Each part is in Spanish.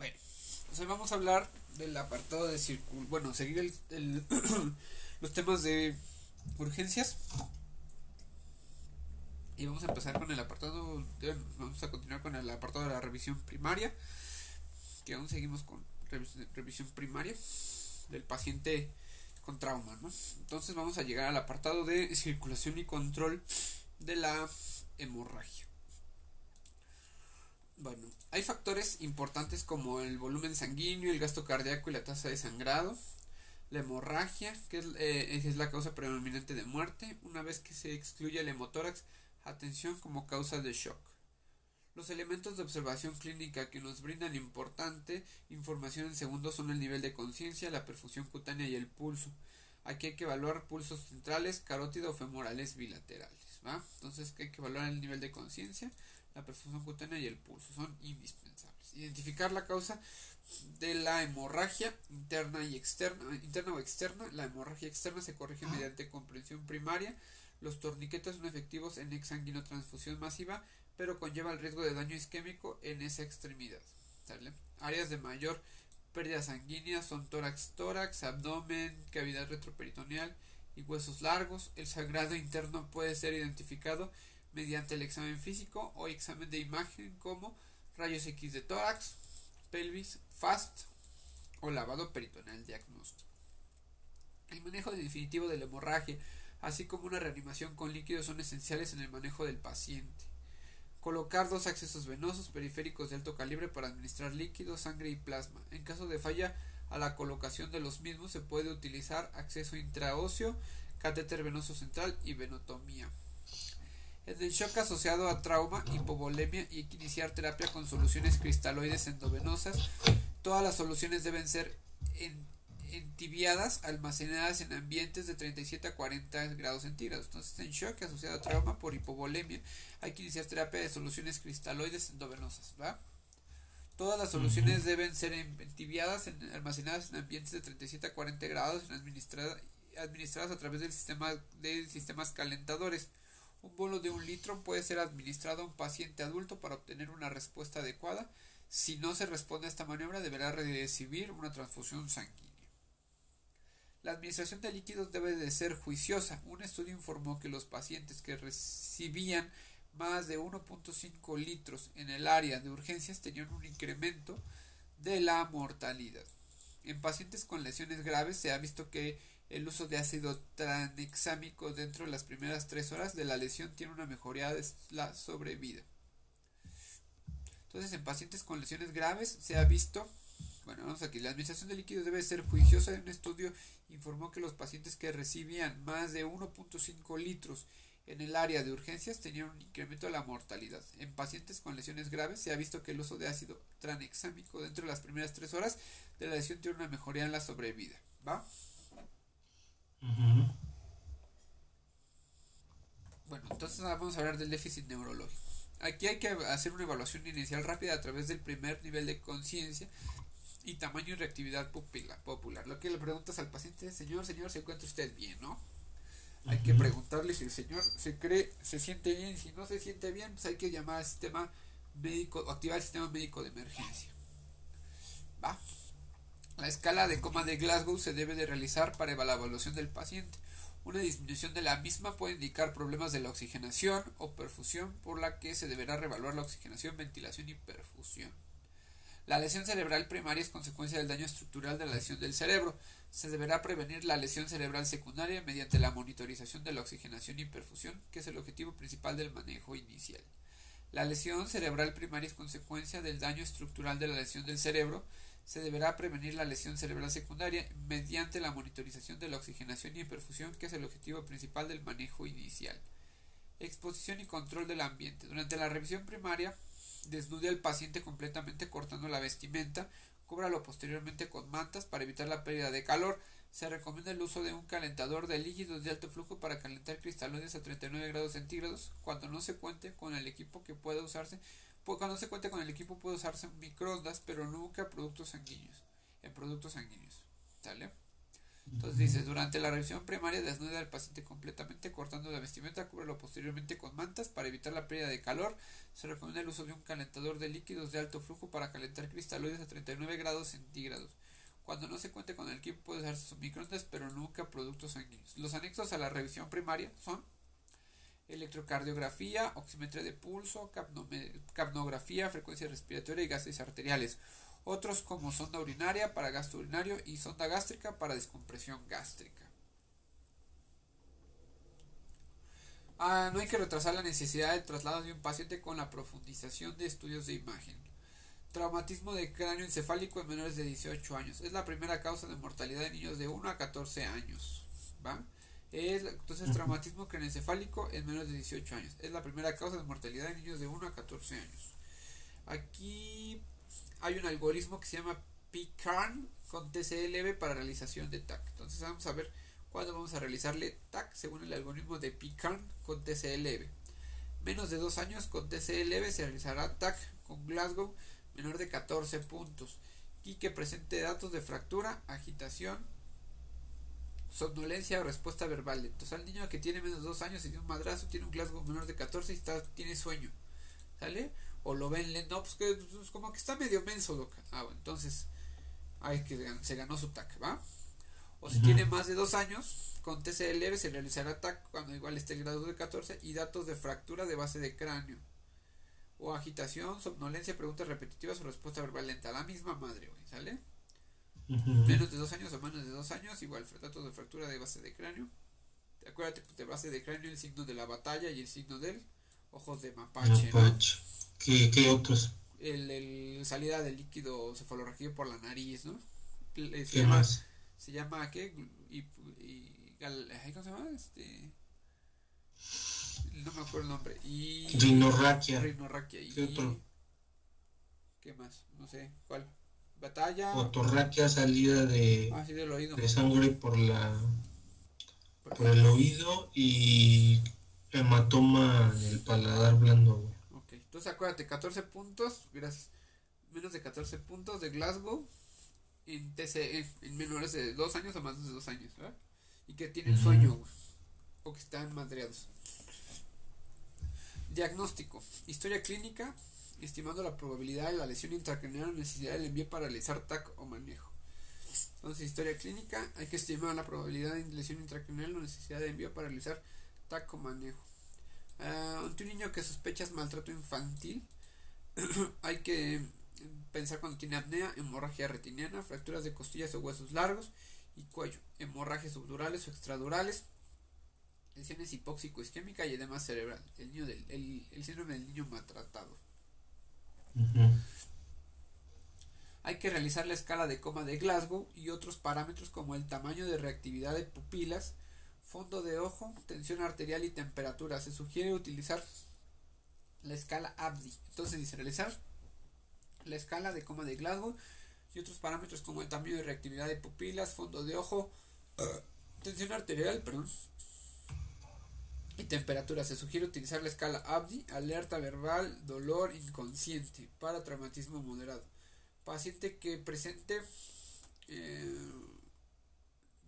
Bueno, hoy vamos a hablar del apartado de circul... Bueno, seguir el, los temas de urgencias. Y vamos a empezar con el apartado, de, vamos a continuar con el apartado de la revisión primaria, que aún seguimos con revisión primaria del paciente con trauma, ¿no? Entonces vamos a llegar al apartado de circulación y control de la hemorragia. Bueno, hay factores importantes como el volumen sanguíneo, el gasto cardíaco y la tasa de sangrado, la hemorragia, que es, eh, es, la causa predominante de muerte, una vez que se excluye el hemotórax, atención como causa de shock. Los elementos de observación clínica que nos brindan importante información en segundos son el nivel de conciencia, la perfusión cutánea y el pulso. Aquí hay que evaluar pulsos centrales, carótido o femorales bilaterales. ¿va? Entonces hay que evaluar el nivel de conciencia, la perfusión cutánea y el pulso. Son indispensables. Identificar la causa de la hemorragia interna y externa, interna o externa. La hemorragia externa se corrige mediante comprensión primaria. Los torniquetes son efectivos en exsanguinotransfusión masiva, pero conlleva el riesgo de daño isquémico en esa extremidad. Áreas de mayor pérdida sanguínea son tórax, tórax, abdomen, cavidad retroperitoneal y huesos largos. El sangrado interno puede ser identificado mediante el examen físico o examen de imagen como rayos X de tórax, pelvis, FAST o lavado peritoneal diagnóstico. El manejo definitivo de la hemorragia, así como una reanimación con líquidos, son esenciales en el manejo del paciente. Colocar dos accesos venosos periféricos de alto calibre para administrar líquidos, sangre y plasma. En caso de falla a la colocación de los mismos se puede utilizar acceso intraóseo, catéter venoso central y venotomía. En el shock asociado a trauma, hipovolemia y hay que iniciar terapia con soluciones cristaloides endovenosas. Todas las soluciones deben ser entibiadas, almacenadas en ambientes de 37 a 40 grados centígrados. Entonces, en shock asociado a trauma por hipovolemia, hay que iniciar terapia de soluciones cristaloides endovenosas. Todas las soluciones deben ser entibiadas, almacenadas en ambientes de 37 a 40 grados, administradas, administradas a través del sistema de sistemas calentadores. Un bolo de un litro puede ser administrado a un paciente adulto para obtener una respuesta adecuada. Si no se responde a esta maniobra, deberá recibir una transfusión sanguínea. La administración de líquidos debe de ser juiciosa. Un estudio informó que los pacientes que recibían más de 1.5 litros en el área de urgencias tenían un incremento de la mortalidad. En pacientes con lesiones graves se ha visto que el uso de ácido tranexámico dentro de las primeras tres horas de la lesión tiene una mejoría de la sobrevida. Entonces, en pacientes con lesiones graves se ha visto, bueno, vamos aquí, la administración de líquidos debe ser juiciosa. Un estudio informó que los pacientes que recibían más de 1.5 litros en el área de urgencias tenían un incremento de la mortalidad. En pacientes con lesiones graves se ha visto que el uso de ácido tranexámico dentro de las primeras tres horas de la lesión tiene una mejoría en la sobrevida. ¿Va? Bueno, entonces vamos a hablar del déficit neurológico. Aquí hay que hacer una evaluación inicial rápida a través del primer nivel de conciencia y tamaño y reactividad popular. Lo que le preguntas al paciente, señor, señor, ¿se encuentra usted bien, no? Hay que preguntarle si el señor se cree, se siente bien. Si no se siente bien, pues hay que llamar al sistema médico, o activar el sistema médico de emergencia. ¿Va? La escala de coma de Glasgow se debe de realizar para la evaluación del paciente. Una disminución de la misma puede indicar problemas de la oxigenación o perfusión, por la que se deberá reevaluar la oxigenación, ventilación y perfusión. La lesión cerebral primaria es consecuencia del daño estructural de la lesión del cerebro. Se deberá prevenir la lesión cerebral secundaria mediante la monitorización de la oxigenación y perfusión, que es el objetivo principal del manejo inicial. La lesión cerebral primaria es consecuencia del daño estructural de la lesión del cerebro se deberá prevenir la lesión cerebral secundaria mediante la monitorización de la oxigenación y perfusión, que es el objetivo principal del manejo inicial. Exposición y control del ambiente. Durante la revisión primaria, desnude al paciente completamente cortando la vestimenta, cúbralo posteriormente con mantas para evitar la pérdida de calor. Se recomienda el uso de un calentador de líquidos de alto flujo para calentar cristaloides a 39 grados centígrados cuando no se cuente con el equipo que pueda usarse pues, cuando se cuente con el equipo puede usarse microondas, pero nunca productos sanguíneos. En productos sanguíneos. ¿Sale? Entonces dice, durante la revisión primaria desnuda al paciente completamente cortando la vestimenta, cúbrelo posteriormente con mantas para evitar la pérdida de calor. Se recomienda el uso de un calentador de líquidos de alto flujo para calentar cristaloides a 39 grados centígrados. Cuando no se cuente con el equipo puede usarse sus microondas, pero nunca productos sanguíneos. Los anexos a la revisión primaria son electrocardiografía, oximetría de pulso, capnografía, frecuencia respiratoria y gases arteriales. Otros como sonda urinaria para gasto urinario y sonda gástrica para descompresión gástrica. Ah, no hay que retrasar la necesidad de traslado de un paciente con la profundización de estudios de imagen. Traumatismo de cráneo encefálico en menores de 18 años. Es la primera causa de mortalidad de niños de 1 a 14 años. ¿va? Es, entonces, traumatismo craneoencefálico en menores de 18 años. Es la primera causa de mortalidad de niños de 1 a 14 años. Aquí hay un algoritmo que se llama PCARN con TCLB para realización de TAC. Entonces vamos a ver cuándo vamos a realizarle TAC según el algoritmo de PCARN con TCLB. Menos de 2 años con TCLB se realizará TAC con Glasgow menor de 14 puntos y que presente datos de fractura, agitación, somnolencia o respuesta verbal. Entonces al niño que tiene menos de 2 años y tiene un madrazo, tiene un Glasgow menor de 14 y está, tiene sueño. ¿Sale? o lo ven no, pues que pues, como que está medio menso, loca. Ah, bueno, entonces, ay, que se ganó su TAC, ¿va? O si tiene más de dos años, con TCLB se realizará TAC cuando igual esté el grado de 14 y datos de fractura de base de cráneo. O agitación, somnolencia, preguntas repetitivas o respuesta verbal lenta. La misma madre, güey, ¿sale? Menos de dos años o menos de dos años, igual, datos de fractura de base de cráneo. Acuérdate, pues, de base de cráneo el signo de la batalla y el signo del ojos de mapache. mapache. ¿Qué, qué otros? El, el, salida del líquido cefalorraquídeo por la nariz, ¿no? Se ¿Qué llama, más? Se llama, ¿qué? Y, y, ¿Cómo se llama? Este... No me acuerdo el nombre. Y... Rinorraquia. Rinorraquia. ¿Qué otro? ¿Qué más? No sé. ¿Cuál? Batalla. Otorraquia salida de, ah, sí, del oído. de sangre por la por, por el oído y hematoma en el paladar blando. Entonces acuérdate, 14 puntos, gracias. Menos de 14 puntos de Glasgow en TCE, en menores de 2 años o más de 2 años, ¿verdad? Y que tienen sueño o que están madreados. Diagnóstico. Historia clínica, estimando la probabilidad de la lesión intracraneal o necesidad del envío para realizar TAC o manejo. Entonces, historia clínica, hay que estimar la probabilidad de lesión intracraneal o necesidad de envío para realizar TAC o manejo. Uh, ante un niño que sospechas maltrato infantil, hay que pensar cuando tiene apnea, hemorragia retiniana, fracturas de costillas o huesos largos y cuello, hemorragias subdurales o extradurales, lesiones hipóxico-isquémica y edema cerebral, el, niño del, el, síndrome del niño maltratado. Hay que realizar la escala de coma de Glasgow y otros parámetros como el tamaño de reactividad de pupilas, fondo de ojo, tensión arterial y temperatura. Se sugiere utilizar la escala ABDI. Entonces dice realizar la escala de coma de Glasgow y otros parámetros como el tamaño de reactividad de pupilas, fondo de ojo, tensión arterial, perdón, y temperatura. Se sugiere utilizar la escala ABDI, alerta verbal, dolor inconsciente para traumatismo moderado. Paciente que presente eh,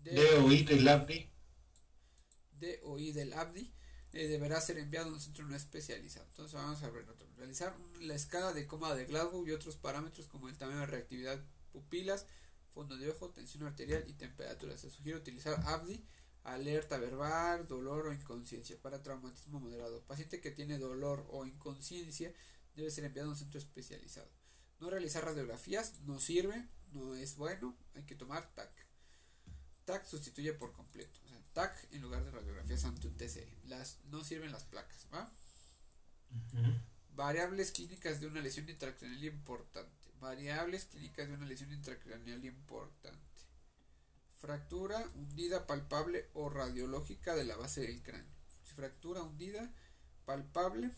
de, oír el ABDI de OI del ABDI eh, deberá ser enviado a un centro no especializado. Entonces vamos a realizar la escala de coma de Glasgow y otros parámetros como el tamaño de reactividad pupilas, fondo de ojo, tensión arterial y temperatura. Se sugiere utilizar ABDI, alerta verbal, dolor o inconsciencia para traumatismo moderado. Paciente que tiene dolor o inconsciencia debe ser enviado a un centro especializado. No realizar radiografías no sirve, no es bueno, hay que tomar TAC. TAC sustituye por completo. TAC en lugar de radiografías ante un TC. Las, no sirven las placas, ¿va? Variables clínicas de una lesión intracraneal importante. Variables clínicas de una lesión intracraneal importante. Fractura hundida palpable o radiológica de la base del cráneo. Fractura hundida palpable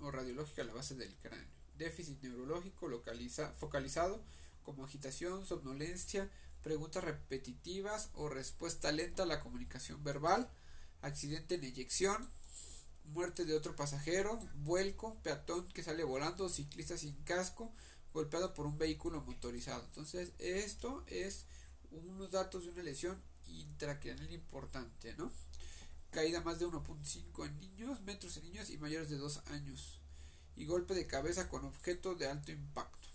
o radiológica de la base del cráneo. Déficit neurológico localiza, focalizado como agitación, somnolencia, preguntas repetitivas o respuesta lenta a la comunicación verbal, accidente en eyección, muerte de otro pasajero, vuelco, peatón que sale volando, ciclista sin casco, golpeado por un vehículo motorizado. Entonces, esto es unos datos de una lesión intracraneal importante, ¿no? Caída más de 1.5 en niños, metros en niños y mayores de 2 años. Y golpe de cabeza con objeto de alto impacto.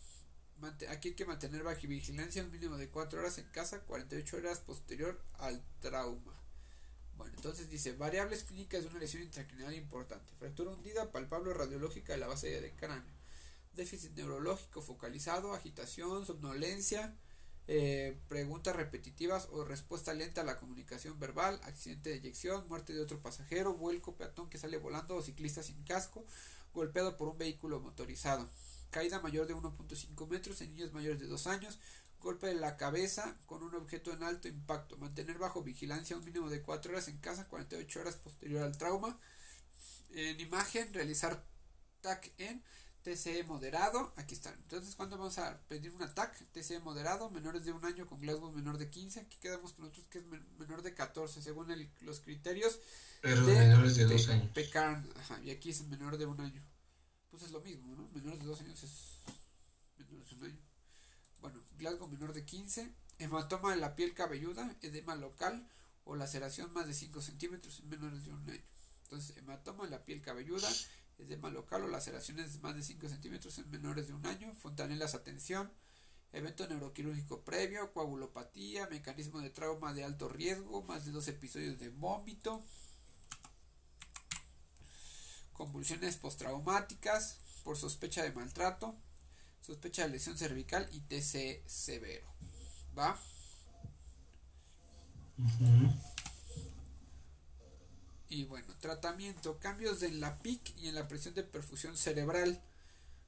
Aquí hay que mantener bajo vigilancia un mínimo de 4 horas en casa, 48 horas posterior al trauma. Bueno, entonces dice, variables clínicas de una lesión intracraneal importante. Fractura hundida, palpable radiológica de la base del cráneo. Déficit neurológico focalizado, agitación, somnolencia, eh, preguntas repetitivas o respuesta lenta a la comunicación verbal, accidente de eyección, muerte de otro pasajero, vuelco, peatón que sale volando o ciclista sin casco, golpeado por un vehículo motorizado. Caída mayor de 1.5 metros en niños mayores de 2 años, golpe de la cabeza con un objeto en alto impacto, mantener bajo vigilancia un mínimo de 4 horas en casa, 48 horas posterior al trauma. En imagen, realizar TAC en TCE moderado, aquí están. Entonces, ¿cuándo vamos a pedir un TAC? TCE moderado, menores de un año con Glasgow menor de 15. Aquí quedamos con nosotros que es menor de 14, según los criterios. Pero de menores de 2 años. ajá, y aquí es menor de un año. Pues es lo mismo, ¿no? Menores de 2 años es menores de un año. Bueno, Glasgow menor de 15, hematoma de la piel cabelluda, edema local o laceración más de 5 centímetros en menores de un año. Entonces, hematoma de la piel cabelluda, edema local o laceraciones más de 5 centímetros en menores de un año, fontanelas atención, evento neuroquirúrgico previo, coagulopatía, mecanismo de trauma de alto riesgo, más de dos episodios de vómito, convulsiones postraumáticas por sospecha de maltrato, sospecha de lesión cervical y TC severo. ¿Va? Y bueno, tratamiento, cambios en la PIC y en la presión de perfusión cerebral.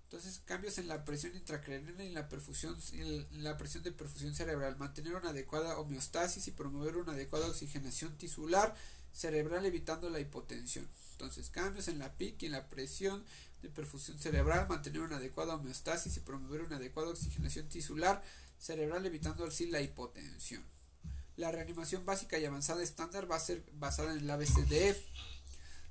Entonces, cambios en la presión intracraneal y en la perfusión en la presión de perfusión cerebral, mantener una adecuada homeostasis y promover una adecuada oxigenación tisular cerebral evitando la hipotensión. Entonces, cambios en la PIC y en la presión de perfusión cerebral, mantener una adecuada homeostasis y promover una adecuada oxigenación tisular cerebral evitando así la hipotensión. La reanimación básica y avanzada estándar va a ser basada en el ABCDE.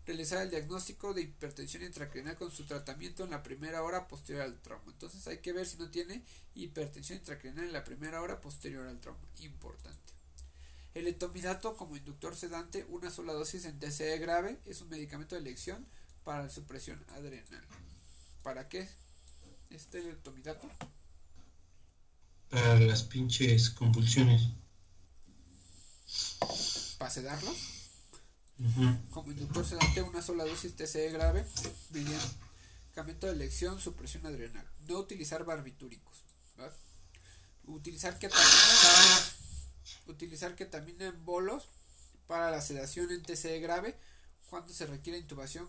Realizar el diagnóstico de hipertensión intracraneal con su tratamiento en la primera hora posterior al trauma. Entonces hay que ver si no tiene hipertensión intracraneal en la primera hora posterior al trauma. Importante. El etomidato como inductor sedante, una sola dosis en TCE grave, es un medicamento de elección para la supresión adrenal. ¿Para qué este etomidato? Para las pinches convulsiones. ¿Para sedarlo? Como inductor sedante, una sola dosis TCE grave, medicamento de elección, supresión adrenal. No utilizar barbitúricos. Utilizar ketamina, utilizar ketamina en bolos para la sedación en TCE grave cuando se requiere intubación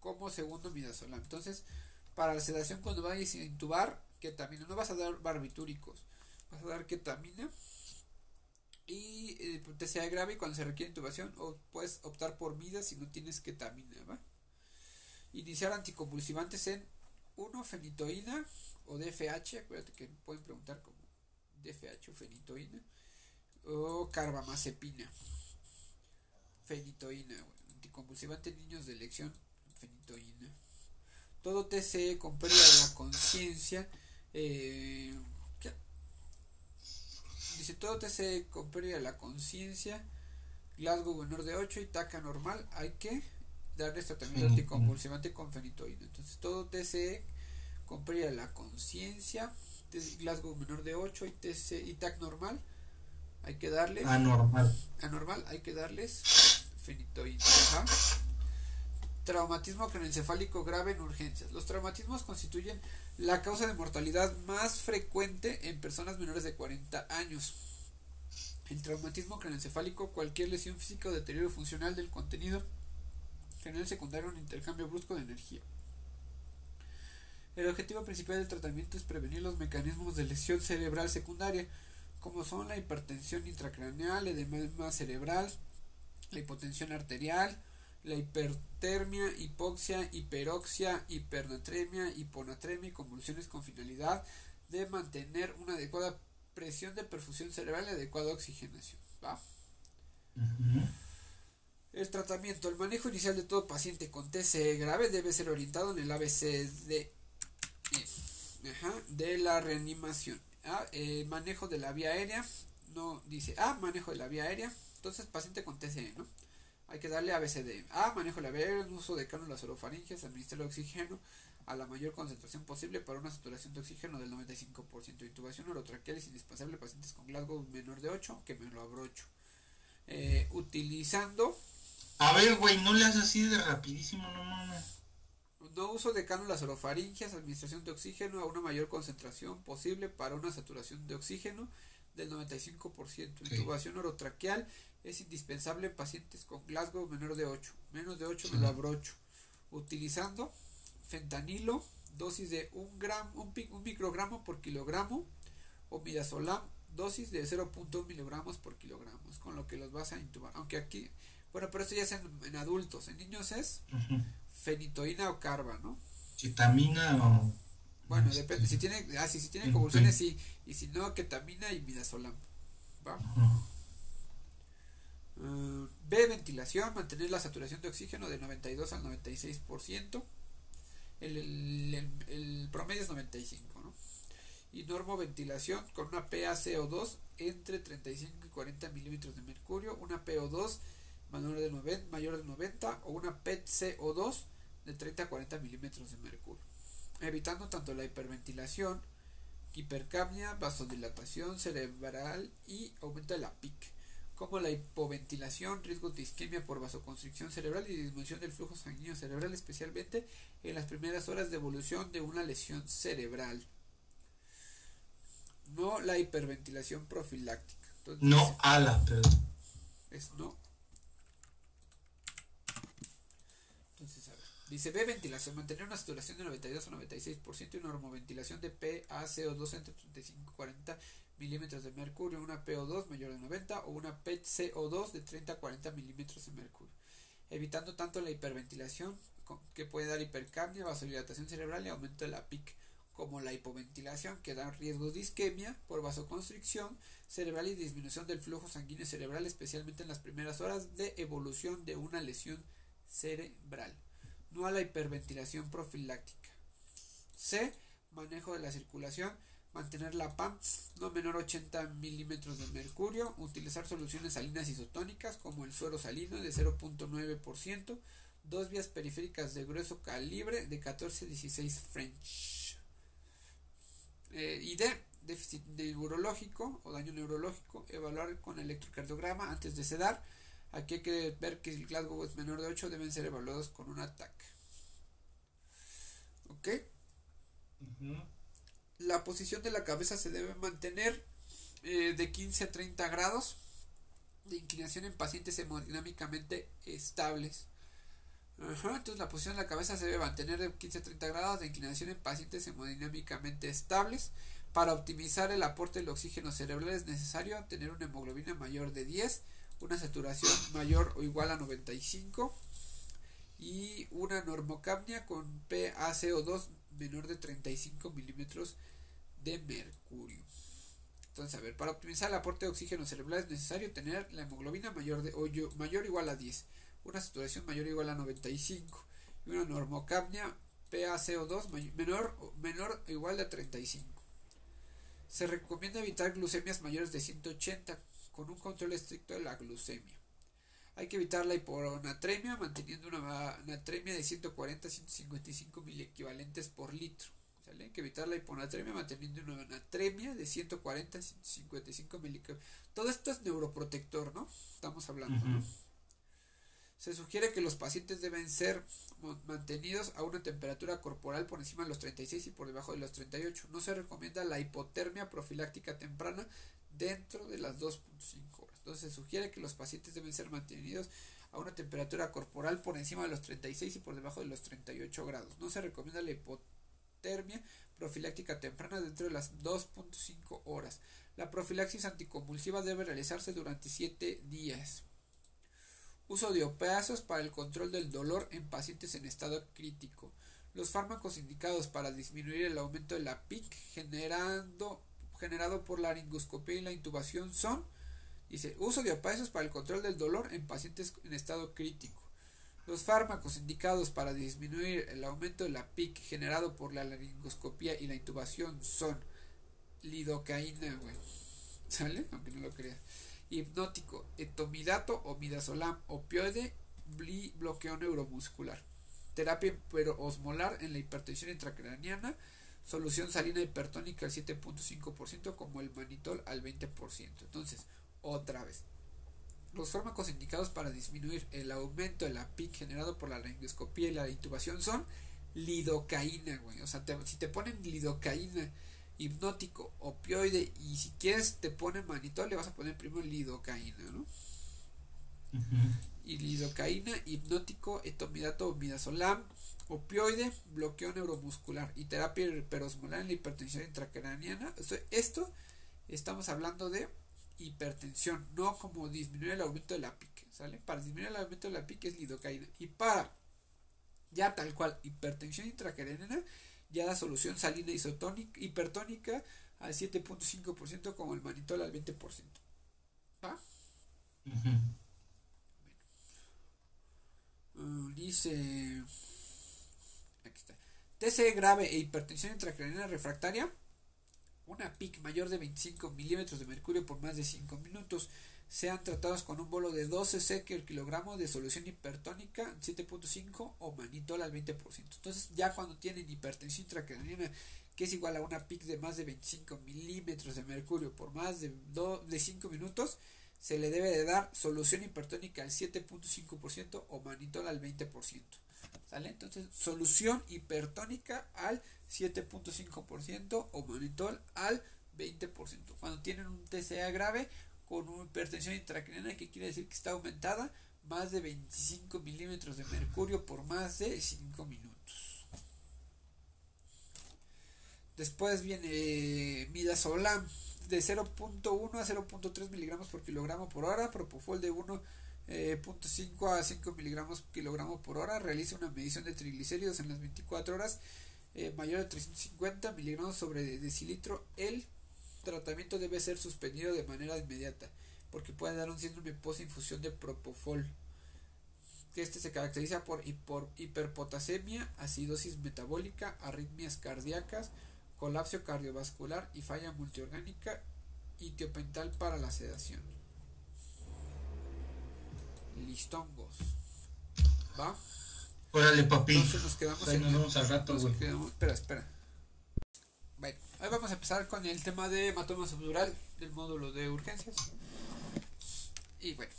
como segundo midazolam. Entonces, para la sedación cuando vayas a intubar, ketamina, no vas a dar barbitúricos, vas a dar ketamina y eh, te sea grave cuando se requiere intubación o puedes optar por midas si no tienes ketamina, ¿va? Iniciar anticonvulsivantes en 1 fenitoína o DFH, acuérdate que pueden preguntar como DFH o fenitoína o carbamazepina. Fenitoína, anticonvulsivante en niños de elección fenitoína. Todo TCE con pérdida de la conciencia. Eh, dice todo TCE con pérdida de la conciencia. Glasgow menor de 8 y TACA normal. Hay que darle tratamiento anticonvulsivante con fenitoína. Entonces todo TCE con pérdida de la conciencia. Glasgow menor de 8 y, TC, y TAC normal. Hay que darles. Anormal. Anormal. Hay que darles fenitoína. Traumatismo craneoencefálico grave en urgencias. Los traumatismos constituyen la causa de mortalidad más frecuente en personas menores de 40 años. El traumatismo craneoencefálico, cualquier lesión física o deterioro funcional del contenido general secundario un intercambio brusco de energía. El objetivo principal del tratamiento es prevenir los mecanismos de lesión cerebral secundaria, como son la hipertensión intracraneal, edema cerebral, la hipotensión arterial, la hipertermia, hipoxia, hiperoxia, hipernatremia, hiponatremia y convulsiones con finalidad de mantener una adecuada presión de perfusión cerebral y adecuada oxigenación. El tratamiento, el manejo inicial de todo paciente con TCE grave debe ser orientado en el ABCD de la reanimación. Ah, manejo de la vía aérea, no dice A, manejo de la vía aérea. Entonces, paciente con TCE, ¿no? Hay que darle ABCD. A, manejo de la aérea, uso de cánulas orofaringeas, administrar el oxígeno a la mayor concentración posible para una saturación de oxígeno del 95%. Intubación orotraqueal es indispensable pacientes con Glasgow menor de 8, que me lo abrocho. Eh, utilizando... A ver, güey, no le hagas así de rapidísimo, no mames. No uso de cánulas orofaringeas, administración de oxígeno a una mayor concentración posible para una saturación de oxígeno del 95%. Intubación orotraqueal es indispensable en pacientes con Glasgow menor de 8. Menos de 8 me lo abrocho. Utilizando fentanilo, dosis de 1 gram, un, un, microgramo por kilogramo, o midazolam, dosis de 0.1 miligramos por kilogramo, con lo que los vas a intubar. Aunque aquí, bueno, pero esto ya es en, adultos, en niños es fenitoína o carba, ¿no? Ketamina o... Bueno, este, depende, si tiene, ah, si, si tiene convulsiones sí, y si no, ketamina y midazolam, ¿va? Uh, B, ventilación, mantener la saturación de oxígeno de 92 al 96% el, el, promedio es 95, ¿no? Y ventilación con una PaCO2 entre 35 y 40 milímetros de mercurio, una PO2 mayor de 90, mayor de 90 o una PET-CO2 de 30 a 40 milímetros de mercurio, evitando tanto la hiperventilación, hipercapnia, vasodilatación cerebral y aumento de la PIC como la hipoventilación, riesgos de isquemia por vasoconstricción cerebral y disminución del flujo sanguíneo cerebral, especialmente en las primeras horas de evolución de una lesión cerebral. No la hiperventilación profiláctica. no a la, perdón. Es no Dice B, ventilación, mantener una saturación de 92 o 96% y normoventilación de PaCO2 entre 35 y 40 milímetros de mercurio, una PO2 mayor de 90 o una PCO2 de 30 a 40 milímetros de mercurio, evitando tanto la hiperventilación que puede dar hipercapnia, vasodilatación cerebral y aumento de la PIC, como la hipoventilación que da riesgos de isquemia por vasoconstricción cerebral y disminución del flujo sanguíneo cerebral, especialmente en las primeras horas de evolución de una lesión cerebral no a la hiperventilación profiláctica. C. Manejo de la circulación. Mantener la PAM no menor 80 milímetros de mercurio. Utilizar soluciones salinas isotónicas como el suero salino de 0.9%. Dos vías periféricas de grueso calibre de 14-16 French. Eh, y D. Déficit neurológico o daño neurológico. Evaluar con electrocardiograma antes de sedar Aquí hay que ver que el Glasgow es menor de 8, deben ser evaluados con un ataque. ¿Ok? La posición de la cabeza se debe mantener eh, de 15 a 30 grados de inclinación en pacientes hemodinámicamente estables. entonces la posición de la cabeza se debe mantener de 15 a 30 grados de inclinación en pacientes hemodinámicamente estables. Para optimizar el aporte del oxígeno cerebral es necesario tener una hemoglobina mayor de 10 una saturación mayor o igual a 95 y una normocapnia con PaCO2 menor de 35 milímetros de mercurio. Entonces, a ver, para optimizar el aporte de oxígeno cerebral es necesario tener la hemoglobina mayor, de, o mayor o igual a 10, una saturación mayor o igual a 95 y una normocapnia PaCO2 menor, menor o igual a 35. Se recomienda evitar glucemias mayores de 180 con un control estricto de la glucemia. Hay que evitar la hiponatremia manteniendo una natremia de 140 a 155 miliequivalentes por litro. Hay que evitar la hiponatremia manteniendo una natremia de 140 a 155 miliequivalentes. Todo esto es neuroprotector, ¿no? Estamos hablando, ¿no? Se sugiere que los pacientes deben ser mantenidos a una temperatura corporal por encima de los 36 y por debajo de los 38. No se recomienda la hipotermia profiláctica temprana dentro de las 2.5 horas. Entonces se sugiere que los pacientes deben ser mantenidos a una temperatura corporal por encima de los 36 y por debajo de los 38 grados. No se recomienda la hipotermia profiláctica temprana dentro de las 2.5 horas. La profilaxis anticonvulsiva debe realizarse durante 7 días. Uso de opiáceos para el control del dolor en pacientes en estado crítico. Los fármacos indicados para disminuir el aumento de la PIC generando generado por la laringoscopia y la intubación son, dice, uso de opiáceos para el control del dolor en pacientes en estado crítico. Los fármacos indicados para disminuir el aumento de la PIC generado por la laringoscopia y la intubación son lidocaína, ¿Sale? Aunque no lo creas. Hipnótico, etomidato o midazolam, opioide, bloqueo neuromuscular. Terapia osmolar en la hipertensión intracraniana. Solución salina hipertónica al 7.5% como el manitol al 20%. Entonces, otra vez. Los fármacos indicados para disminuir el aumento de la PIC generado por la laringoscopía y la intubación son lidocaína, güey. O sea, si te ponen lidocaína, hipnótico, opioide y si quieres te ponen manitol, le vas a poner primero lidocaína, ¿no? Y lidocaína, hipnótico, etomidato midazolam, opioide, bloqueo neuromuscular y terapia hiperosmolar en la hipertensión intracraniana. Esto estamos hablando de hipertensión, no como disminuir el aumento de la PIC, ¿sale? Para disminuir el aumento de la PIC es lidocaína y para ya tal cual hipertensión intracraniana ya la solución salina isotónica hipertónica al 7.5% como el manitol al 20%. ¿Va? Uh, dice aquí está. TC grave e hipertensión intracraniana refractaria. Una PIC mayor de 25 milímetros de mercurio por más de 5 minutos sean tratados con un bolo de 12 sec el kilogramo de solución hipertónica 7.5 o manitol al 20%. Entonces ya cuando tienen hipertensión intracraniana que es igual a una PIC de más de 25 milímetros de mercurio por más de, de 5 minutos, se le debe de dar solución hipertónica al 7.5% o manitol al 20%. ¿Sale? Entonces, solución hipertónica al 7.5% o manitol al 20%. Cuando tienen un TCA grave, con una hipertensión intracraniana que quiere decir que está aumentada más de 25 milímetros de mercurio por más de 5 minutos. Después viene midazolam de 0.1 a 0.3 miligramos por kilogramo por hora, propofol de 1.5 eh, a 5 miligramos por kilogramo por hora, realiza una medición de triglicéridos en las 24 horas eh, mayor de 350 miligramos sobre decilitro el tratamiento debe ser suspendido de manera inmediata, porque puede dar un síndrome post-infusión de propofol. Este se caracteriza por, hiperpotasemia, acidosis metabólica, arritmias cardíacas, colapso cardiovascular y falla multiorgánica y tiopental para la sedación. Listongos. ¿Va? Órale, papi. Entonces nos quedamos en. rato, espera, espera. Hoy vamos a empezar con el tema de hematoma subdural del módulo de urgencias. Y bueno,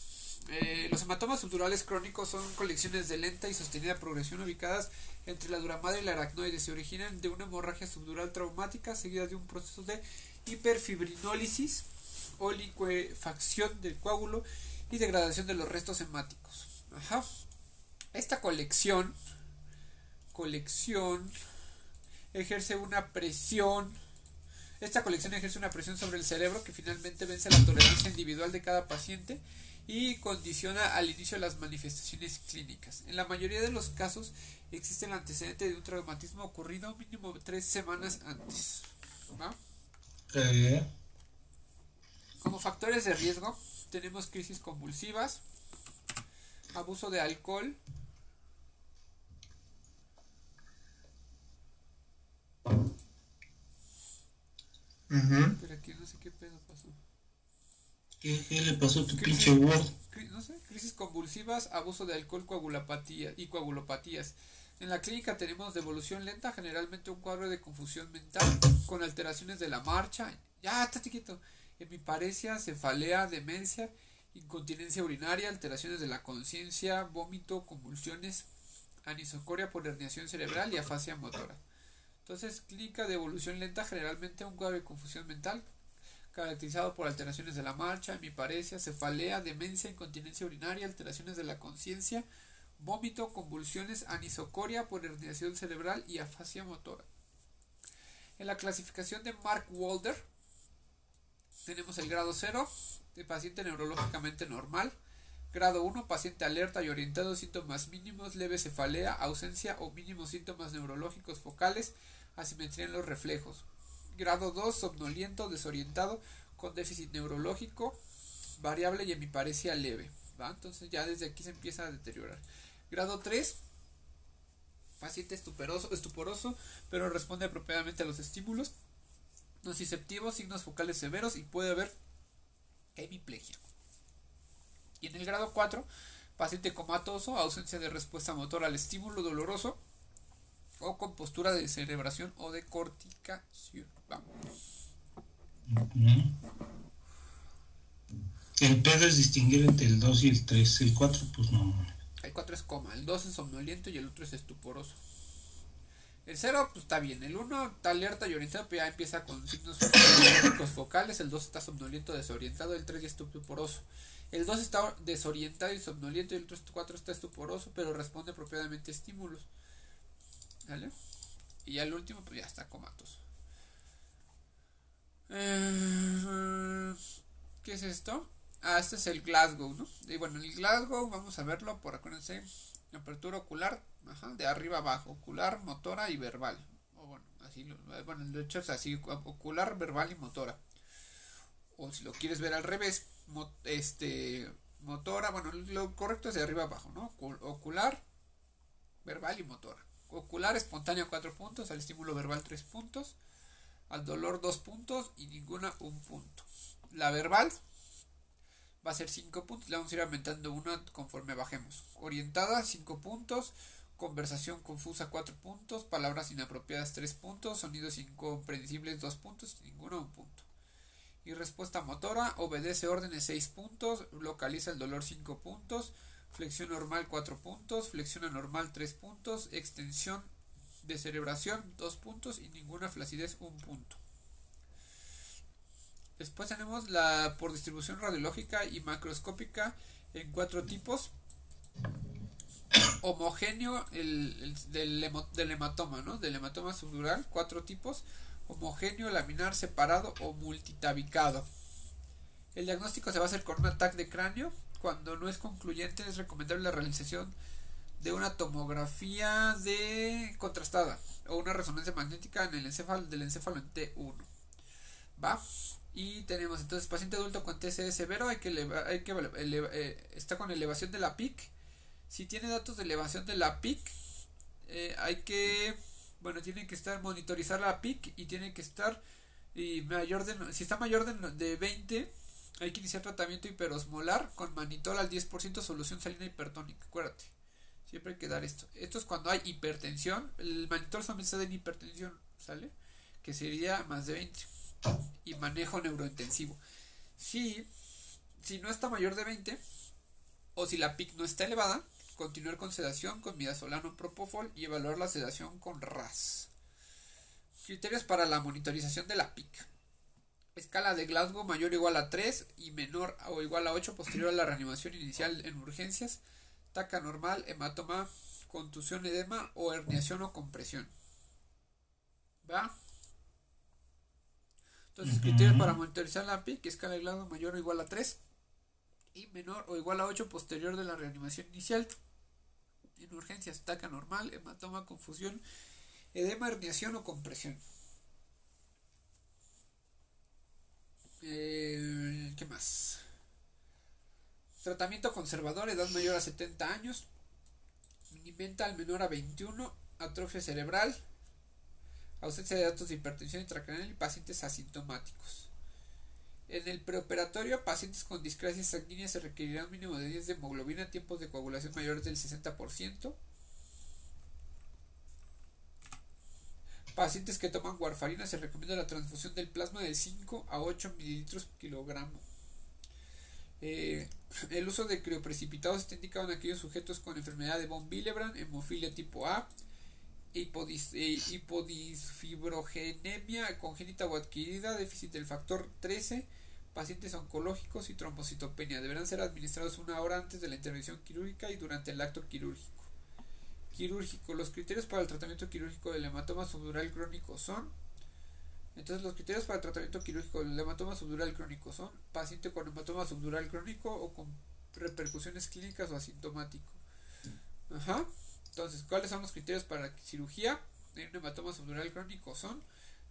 eh, los hematomas subdurales crónicos son colecciones de lenta y sostenida progresión ubicadas entre la duramadre y la aracnoide. Se originan de una hemorragia subdural traumática seguida de un proceso de hiperfibrinólisis o liquefacción del coágulo y degradación de los restos hemáticos. Ajá. Esta colección, colección, ejerce una presión esta colección ejerce una presión sobre el cerebro que finalmente vence la tolerancia individual de cada paciente y condiciona al inicio de las manifestaciones clínicas. En la mayoría de los casos existe el antecedente de un traumatismo ocurrido mínimo tres semanas antes. Como factores de riesgo tenemos crisis convulsivas, abuso de alcohol, Pero aquí no sé qué pedo pasó. ¿Qué, le pasó a tu pinche Word? No sé, crisis convulsivas, abuso de alcohol coagulopatía y coagulopatías. En la clínica tenemos devolución lenta, generalmente un cuadro de confusión mental con alteraciones de la marcha. Ya, está chiquito. Hemiparesia, cefalea, demencia, incontinencia urinaria, alteraciones de la conciencia, vómito, convulsiones, anisocoria por herniación cerebral y afasia motora. Entonces, clínica de evolución lenta, generalmente un cuadro de confusión mental, caracterizado por alteraciones de la marcha, hemiparesia, cefalea, demencia, incontinencia urinaria, alteraciones de la conciencia, vómito, convulsiones, anisocoria por herniación cerebral y afasia motora. En la clasificación de Mark Walder, tenemos el grado 0 de paciente neurológicamente normal, Grado 1, paciente alerta y orientado, síntomas mínimos, leve cefalea, ausencia o mínimos síntomas neurológicos focales, asimetría en los reflejos. Grado 2, somnoliento, desorientado, con déficit neurológico, variable y hemiparesia leve. Entonces ya desde aquí se empieza a deteriorar. Grado 3, paciente estuporoso, estuporoso pero responde apropiadamente a los estímulos. Nociceptivo, signos focales severos y puede haber hemiplegia. Y en el grado 4, paciente comatoso, ausencia de respuesta motora al estímulo doloroso o con postura de cerebración o de corticación. Vamos. El pedo es distinguir entre el 2 y el 3. El 4, pues no. El 4 es coma, el 2 es somnoliento y el otro es estuporoso. El 0, pues está bien. El 1 está alerta y orientado, pero ya empieza con signos focales. El 2 está somnoliento, desorientado. El 3 ya estuporoso. El 2 está desorientado y somnoliento. Y el 4 está estuporoso, pero responde apropiadamente a estímulos. ¿Vale? Y ya el último, pues ya está comatoso. Eh, ¿Qué es esto? Ah, este es el Glasgow, ¿no? Y bueno, el Glasgow, vamos a verlo por acuérdense. Apertura ocular, ajá, de arriba abajo, ocular, motora y verbal. O bueno, así, bueno, de hecho es así, ocular, verbal y motora. O si lo quieres ver al revés, este, motora, bueno, lo correcto es de arriba abajo, ¿no? Ocular, verbal y motora. Ocular espontáneo 4 puntos, al estímulo verbal 3 puntos, al dolor 2 puntos y ninguna 1 punto. La verbal va a ser 5 puntos, le vamos a ir aumentando una conforme bajemos. Orientada 5 puntos, conversación confusa 4 puntos, palabras inapropiadas 3 puntos, sonidos incomprensibles 2 puntos, ninguno 1 punto. Y respuesta motora, obedece órdenes 6 puntos, localiza el dolor 5 puntos, flexión normal 4 puntos, flexión anormal 3 puntos, extensión de cerebración 2 puntos y ninguna flacidez 1 punto. Después tenemos la por distribución radiológica y macroscópica en cuatro tipos. Homogéneo el, del, hematoma, ¿no? Del hematoma subdural, cuatro tipos. Homogéneo, laminar, separado o multitabicado. El diagnóstico se va a hacer con un ataque de cráneo. Cuando no es concluyente es recomendable la realización de una tomografía de contrastada o una resonancia magnética en el encéfalo del encéfalo en T1. ¿Va? Y tenemos entonces paciente adulto con TCE severo, hay que, hay que eh, está con elevación de la PIC. Si tiene datos de elevación de la PIC, eh, hay que, bueno, tiene que estar monitorizar la PIC y tiene que estar y mayor de, si está mayor de 20, hay que iniciar tratamiento hiperosmolar con manitol al 10% solución salina hipertónica, acuérdate. Siempre hay que dar esto. Esto es cuando hay hipertensión. El manitol solamente está en hipertensión, ¿sale? Que sería más de 20 y manejo neurointensivo. Si, si no está mayor de 20 o si la PIC no está elevada, continuar con sedación con midazolam propofol y evaluar la sedación con RAS. Criterios para la monitorización de la PIC. Escala de Glasgow mayor o igual a 3 y menor o igual a 8 posterior a la reanimación inicial en urgencias. Taca normal, hematoma, contusión, edema o herniación o compresión. ¿Va? Entonces, criterios para monitorizar la PIC, escala de Glasgow mayor o igual a 3 y menor o igual a 8 posterior de la reanimación inicial. En urgencias, taca normal, hematoma, confusión, edema, herniación o compresión. Eh, ¿Qué más? Tratamiento conservador, edad mayor a 70 años, al menor a 21, atrofia cerebral, ausencia de datos de hipertensión intracranial y pacientes asintomáticos. En el preoperatorio, pacientes con discrasia sanguínea se requerirá un mínimo de 10 de hemoglobina, tiempos de coagulación mayores del 60%. Pacientes que toman warfarina se recomienda la transfusión del plasma de 5 a 8 mililitros por kilogramo. Eh, el uso de crioprecipitados está indicado en aquellos sujetos con enfermedad de von Willebrand, hemofilia tipo A, hipodis, eh, hipodisfibrogenemia congénita o adquirida, déficit del factor 13, pacientes oncológicos y trombocitopenia. Deberán ser administrados una hora antes de la intervención quirúrgica y durante el acto quirúrgico. Quirúrgico. Los criterios para el tratamiento quirúrgico del hematoma subdural crónico son entonces los criterios para el tratamiento quirúrgico del hematoma subdural crónico son paciente con hematoma subdural crónico o con repercusiones clínicas o asintomático. Ajá. Entonces, ¿cuáles son los criterios para la cirugía en un hematoma subdural crónico? Son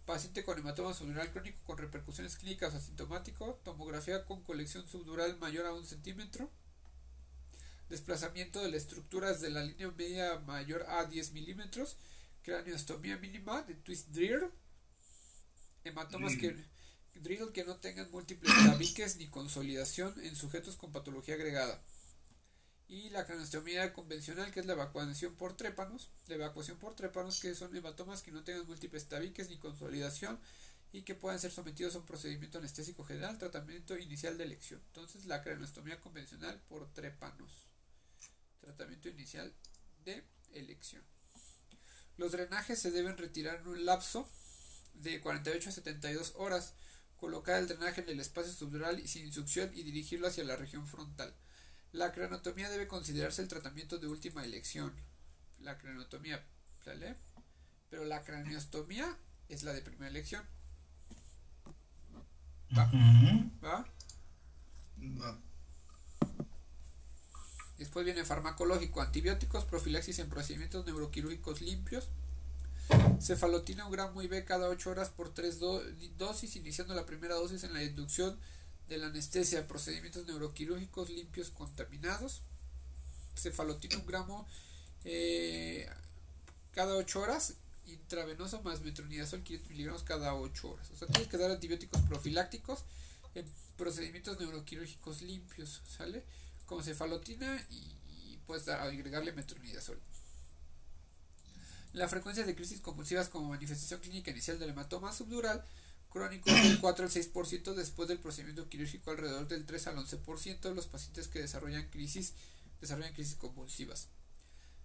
paciente con hematoma subdural crónico con repercusiones clínicas asintomático, tomografía con colección subdural mayor a un centímetro, desplazamiento de las estructuras de la línea media mayor a 10 milímetros, craneostomía mínima de twist dreher, hematomas drill que no tengan múltiples tabiques ni consolidación en sujetos con patología agregada. Y la craneostomía convencional, que es la evacuación por trépanos, la evacuación por trépanos, que son hematomas que no tengan múltiples tabiques ni consolidación y que puedan ser sometidos a un procedimiento anestésico general, tratamiento inicial de elección. Entonces, la craneostomía convencional por trépanos, tratamiento inicial de elección. Los drenajes se deben retirar en un lapso de 48 a 72 horas. Colocar el drenaje en el espacio subdural y sin succión y dirigirlo hacia la región frontal. La cranotomía debe considerarse el tratamiento de última elección. La cranotomía, ¿sale? Pero la craneostomía es la de primera elección. ¿Va? ¿Va? Va. Después viene farmacológico, antibióticos, profilaxis en procedimientos neuroquirúrgicos limpios, cefalotina un gramo IV cada 8 horas por 3 dosis, iniciando la primera dosis en la inducción de la anestesia, procedimientos neuroquirúrgicos limpios contaminados, cefalotina un gramo eh, cada 8 horas, intravenoso más metronidazol 500 miligramos cada 8 horas. O sea, tienes que dar antibióticos profilácticos en procedimientos neuroquirúrgicos limpios, ¿sale? Como cefalotina y, puedes agregarle metronidazol. La frecuencia de crisis convulsivas como manifestación clínica inicial del hematoma subdural crónico es del 4 al 6% después del procedimiento quirúrgico alrededor del 3 al 11% de los pacientes que desarrollan crisis desarrollan crisis convulsivas.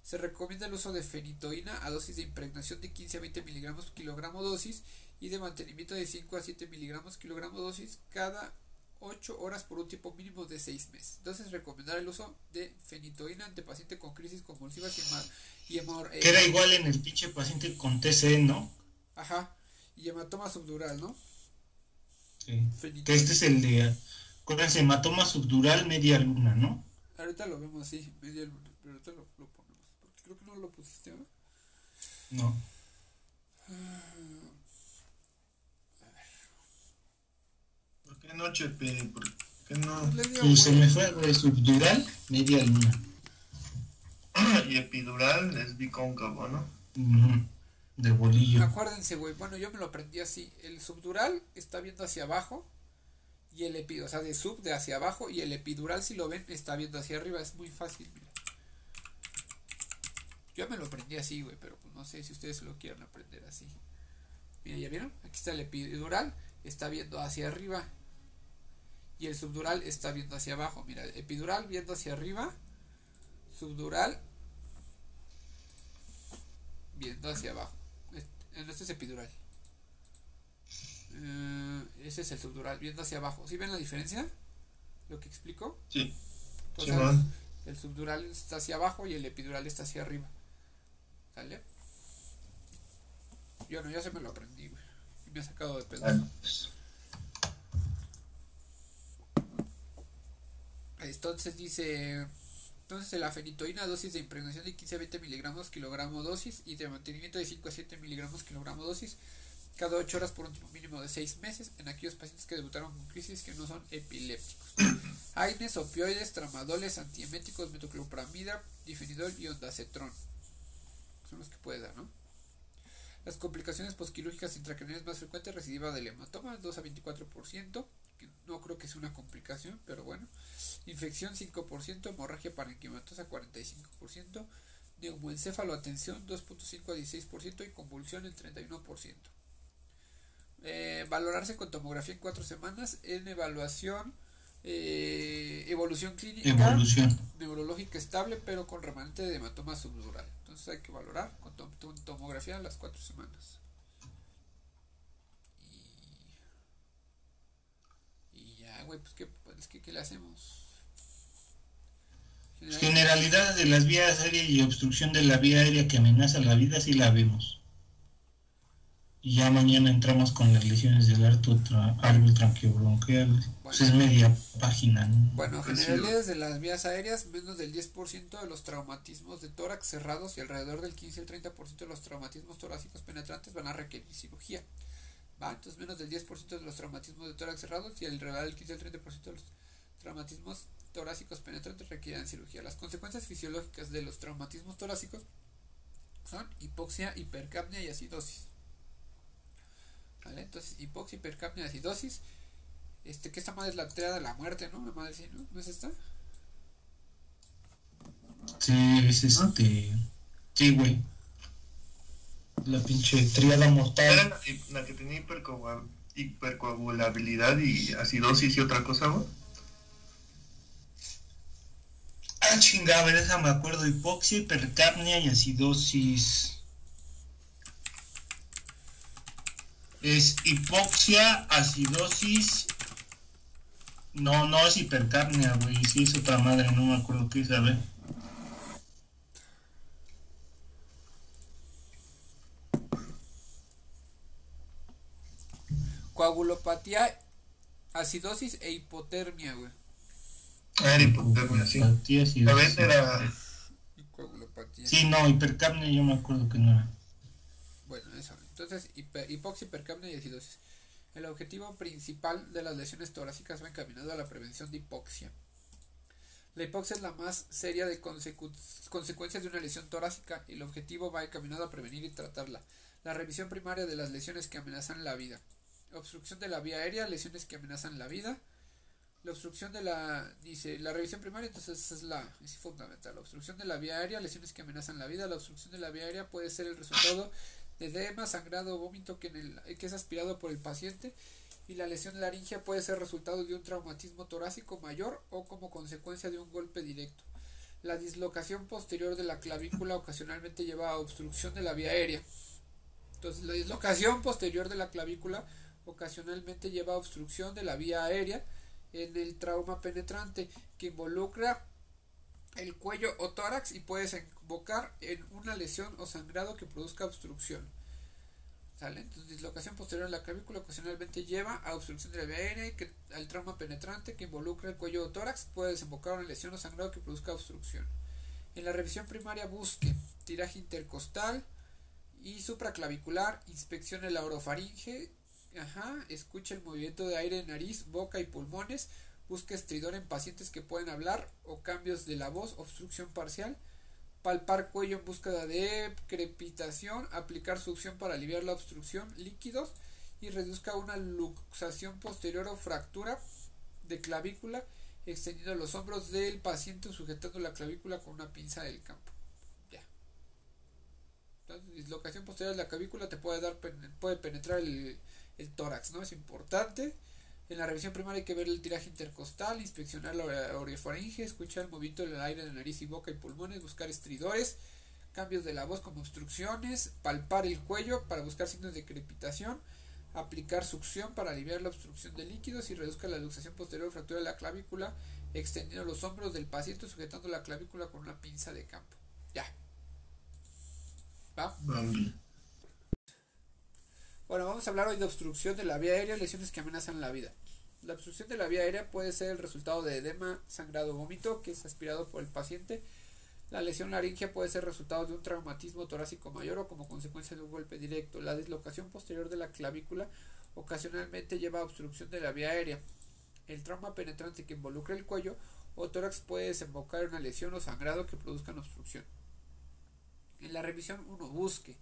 Se recomienda el uso de fenitoína a dosis de impregnación de 15 a 20 miligramos kilogramo dosis y de mantenimiento de 5 a 7 miligramos kilogramo dosis cada 8 horas por un tiempo mínimo de 6 meses. Entonces, recomendar el uso de fenitoína ante paciente con crisis convulsivas y, y eh, Queda igual en el pinche paciente con TC, ¿no? Ajá. Y hematoma subdural, ¿no? Sí. Que este es el de. Acuérdense, hematoma subdural media luna, ¿no? Ahorita lo vemos así, media luna. Pero ahorita lo, lo ponemos. Porque creo que no lo pusiste, ¿no? No. Ah. Qué no, Chepe? ¿Por qué no? Y se me fue de subdural, media luna. y epidural es bicóncavo, ¿no? De bolillo. Acuérdense, güey. Bueno, yo me lo aprendí así. El subdural está viendo hacia abajo. Y el epidural, o sea, de sub de hacia abajo. Y el epidural, si lo ven, está viendo hacia arriba. Es muy fácil, mira. Yo me lo aprendí así, güey. Pero pues no sé si ustedes lo quieren aprender así. Mira, ¿ya vieron? Aquí está el epidural. Está viendo hacia arria y el subdural está viendo hacia abajo. Mira, epidural viendo hacia arriba, subdural viendo hacia abajo. Este es epidural. Eh, ese es el subdural viendo hacia abajo. ¿Sí ven la diferencia? ¿Lo que explico? Sí. Entonces, el subdural está hacia abajo y el epidural está hacia arriba. ¿Sale? Yo no, ya se me lo aprendí, güey. Y me ha sacado de pedo. Entonces dice, entonces la fenitoína dosis de impregnación de 15 a 20 miligramos kilogramo dosis y de mantenimiento de 5 a 7 miligramos kilogramo dosis cada 8 horas por un tiempo mínimo de 6 meses en aquellos pacientes que debutaron con crisis que no son epilépticos. AINES, opioides, tramadoles, antieméticos, metoclopramida, difenidol y ondacetrón. Son los que puede dar, ¿no? Las complicaciones postquirúrgicas intracraneales más frecuentes recidiva del hematoma, 2 a 24%, que no creo que sea una complicación, pero bueno. Infección 5%, hemorragia parenquimatosa 45%, neumoencéfalo atención 2.5 a 16% y convulsión el 31%. Eh, valorarse con tomografía en 4 semanas en evaluación eh, evolución clínica neurológica estable pero con remanente de hematoma subdural entonces hay que valorar con tomografía a las 4 semanas güey, pues, ¿qué, pues, ¿qué, le hacemos? Generalidad de las vías aéreas y obstrucción de la vía aérea que amenaza la vida, sí la vemos. Y ya mañana entramos con las lesiones del árbol tranquilobronquial. pues es media página. Bueno, generalidades de las vías aéreas, menos del 10% de los traumatismos de tórax cerrados y alrededor del 15 al 30% de los traumatismos torácicos penetrantes van a requerir cirugía. ¿Va? Entonces menos del 10% de los traumatismos de tórax cerrados y alrededor del 15 al 30% de los traumatismos torácicos penetrantes requieren cirugía. Las consecuencias fisiológicas de los traumatismos torácicos son hipoxia, hipercapnia y acidosis. ¿Vale? Entonces, hipoxia, hipercapnia, acidosis. Este, que esta madre es la triada de la muerte, ¿no? La madre sí, ¿no? ¿No es esta? Sí, es este. Sí, güey. La pinche triada mortal. Era la, la que tenía hipercoagul- hipercoagulabilidad y acidosis y otra cosa, güey. Ah, chingada, esa me acuerdo. Hipoxia, hipercapnia y acidosis. Es hipoxia, acidosis. No, no es hipercapnia, güey. Sí, es otra madre, no me acuerdo qué es, a ver. Coagulopatía, acidosis e hipotermia, güey. Ah, Era hipotermia, sí. Vez era. Coagulopatía. Sí, no, hipercapnia yo me acuerdo que no era. Bueno, eso. Entonces, hipoxia, hipercapnia y acidosis. El objetivo principal de las lesiones torácicas va encaminado a la prevención de hipoxia. La hipoxia es la más seria de consecu- consecuencias de una lesión torácica y el objetivo va encaminado a prevenir y tratarla. La revisión primaria de las lesiones que amenazan la vida. Obstrucción de la vía aérea, lesiones que amenazan la vida. La obstrucción de la, dice, la revisión primaria, entonces esa es la, es fundamental. La obstrucción de la vía aérea, lesiones que amenazan la vida. La obstrucción de la vía aérea puede ser el resultado de edema, sangrado o vómito que, en el, que es aspirado por el paciente y la lesión laringea puede ser resultado de un traumatismo torácico mayor o como consecuencia de un golpe directo. La dislocación posterior de la clavícula ocasionalmente lleva a obstrucción de la vía aérea. Entonces, la dislocación posterior de la clavícula ocasionalmente lleva a obstrucción de la vía aérea en el trauma penetrante que involucra el cuello o tórax y puede desembocar en una lesión o sangrado que produzca obstrucción. ¿Sale? Entonces, dislocación posterior a la clavícula ocasionalmente lleva a obstrucción de la vía aérea que, al trauma penetrante que involucra el cuello o tórax puede desembocar en una lesión o sangrado que produzca obstrucción. En la revisión primaria busque tiraje intercostal y supraclavicular, inspeccione la orofaringe, ajá, escuche el movimiento de aire en nariz, boca y pulmones, busque estridor en pacientes que pueden hablar o cambios de la voz, obstrucción parcial, palpar cuello en búsqueda de crepitación, aplicar succión para aliviar la obstrucción, líquidos y reduzca una luxación posterior o fractura de clavícula, extendiendo los hombros del paciente sujetando la clavícula con una pinza del campo. Ya. Entonces, dislocación posterior de la clavícula te puede dar puede penetrar el, el tórax, ¿no? Es importante. En la revisión primaria hay que ver el tiraje intercostal, inspeccionar la ore- orofaringe, escuchar el movimiento del aire de nariz y boca y pulmones, buscar estridores, cambios de la voz como obstrucciones, palpar el cuello para buscar signos de crepitación, aplicar succión para aliviar la obstrucción de líquidos y reduzca la luxación posterior fractura de la clavícula, extendiendo los hombros del paciente sujetando la clavícula con una pinza de campo. Ya. ¿Va? Bueno, vamos a hablar hoy de obstrucción de la vía aérea, lesiones que amenazan la vida. La obstrucción de la vía aérea puede ser el resultado de edema, sangrado o vómito que es aspirado por el paciente. La lesión laringea puede ser resultado de un traumatismo torácico mayor o como consecuencia de un golpe directo. La dislocación posterior de la clavícula ocasionalmente lleva a obstrucción de la vía aérea. El trauma penetrante que involucra el cuello o tórax puede desembocar en una lesión o sangrado que produzcan obstrucción. En la revisión 1 busque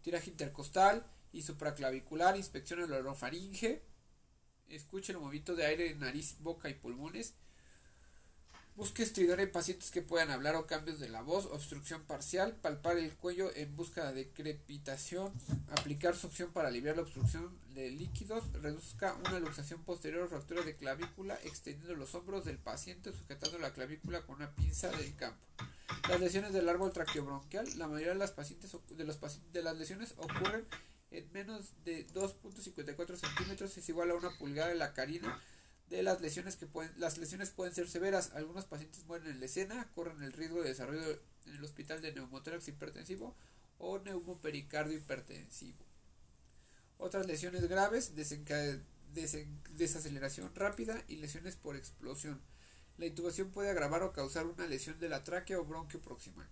tiraje intercostal y supraclavicular, inspeccione la orofaringe, escuche el movimiento de aire en nariz, boca y pulmones, busque estridor en pacientes que puedan hablar o cambios de la voz, obstrucción parcial, palpar el cuello en busca de crepitación, aplicar succión para aliviar la obstrucción de líquidos, reduzca una luxación posterior o fractura de clavícula, extendiendo los hombros del paciente, sujetando la clavícula con una pinza del campo. Las lesiones del árbol traqueobronquial, la mayoría de las pacientes de los de las lesiones ocurren en menos de 2.54 centímetros es igual a una pulgada de la carina de las lesiones que pueden las lesiones pueden ser severas. Algunos pacientes mueren en la escena corren el riesgo de desarrollo en el hospital de neumotórax hipertensivo o neumopericardio hipertensivo. Otras lesiones graves desaceleración rápida y lesiones por explosión. La intubación puede agravar o causar una lesión de la tráquea o bronquio proximal.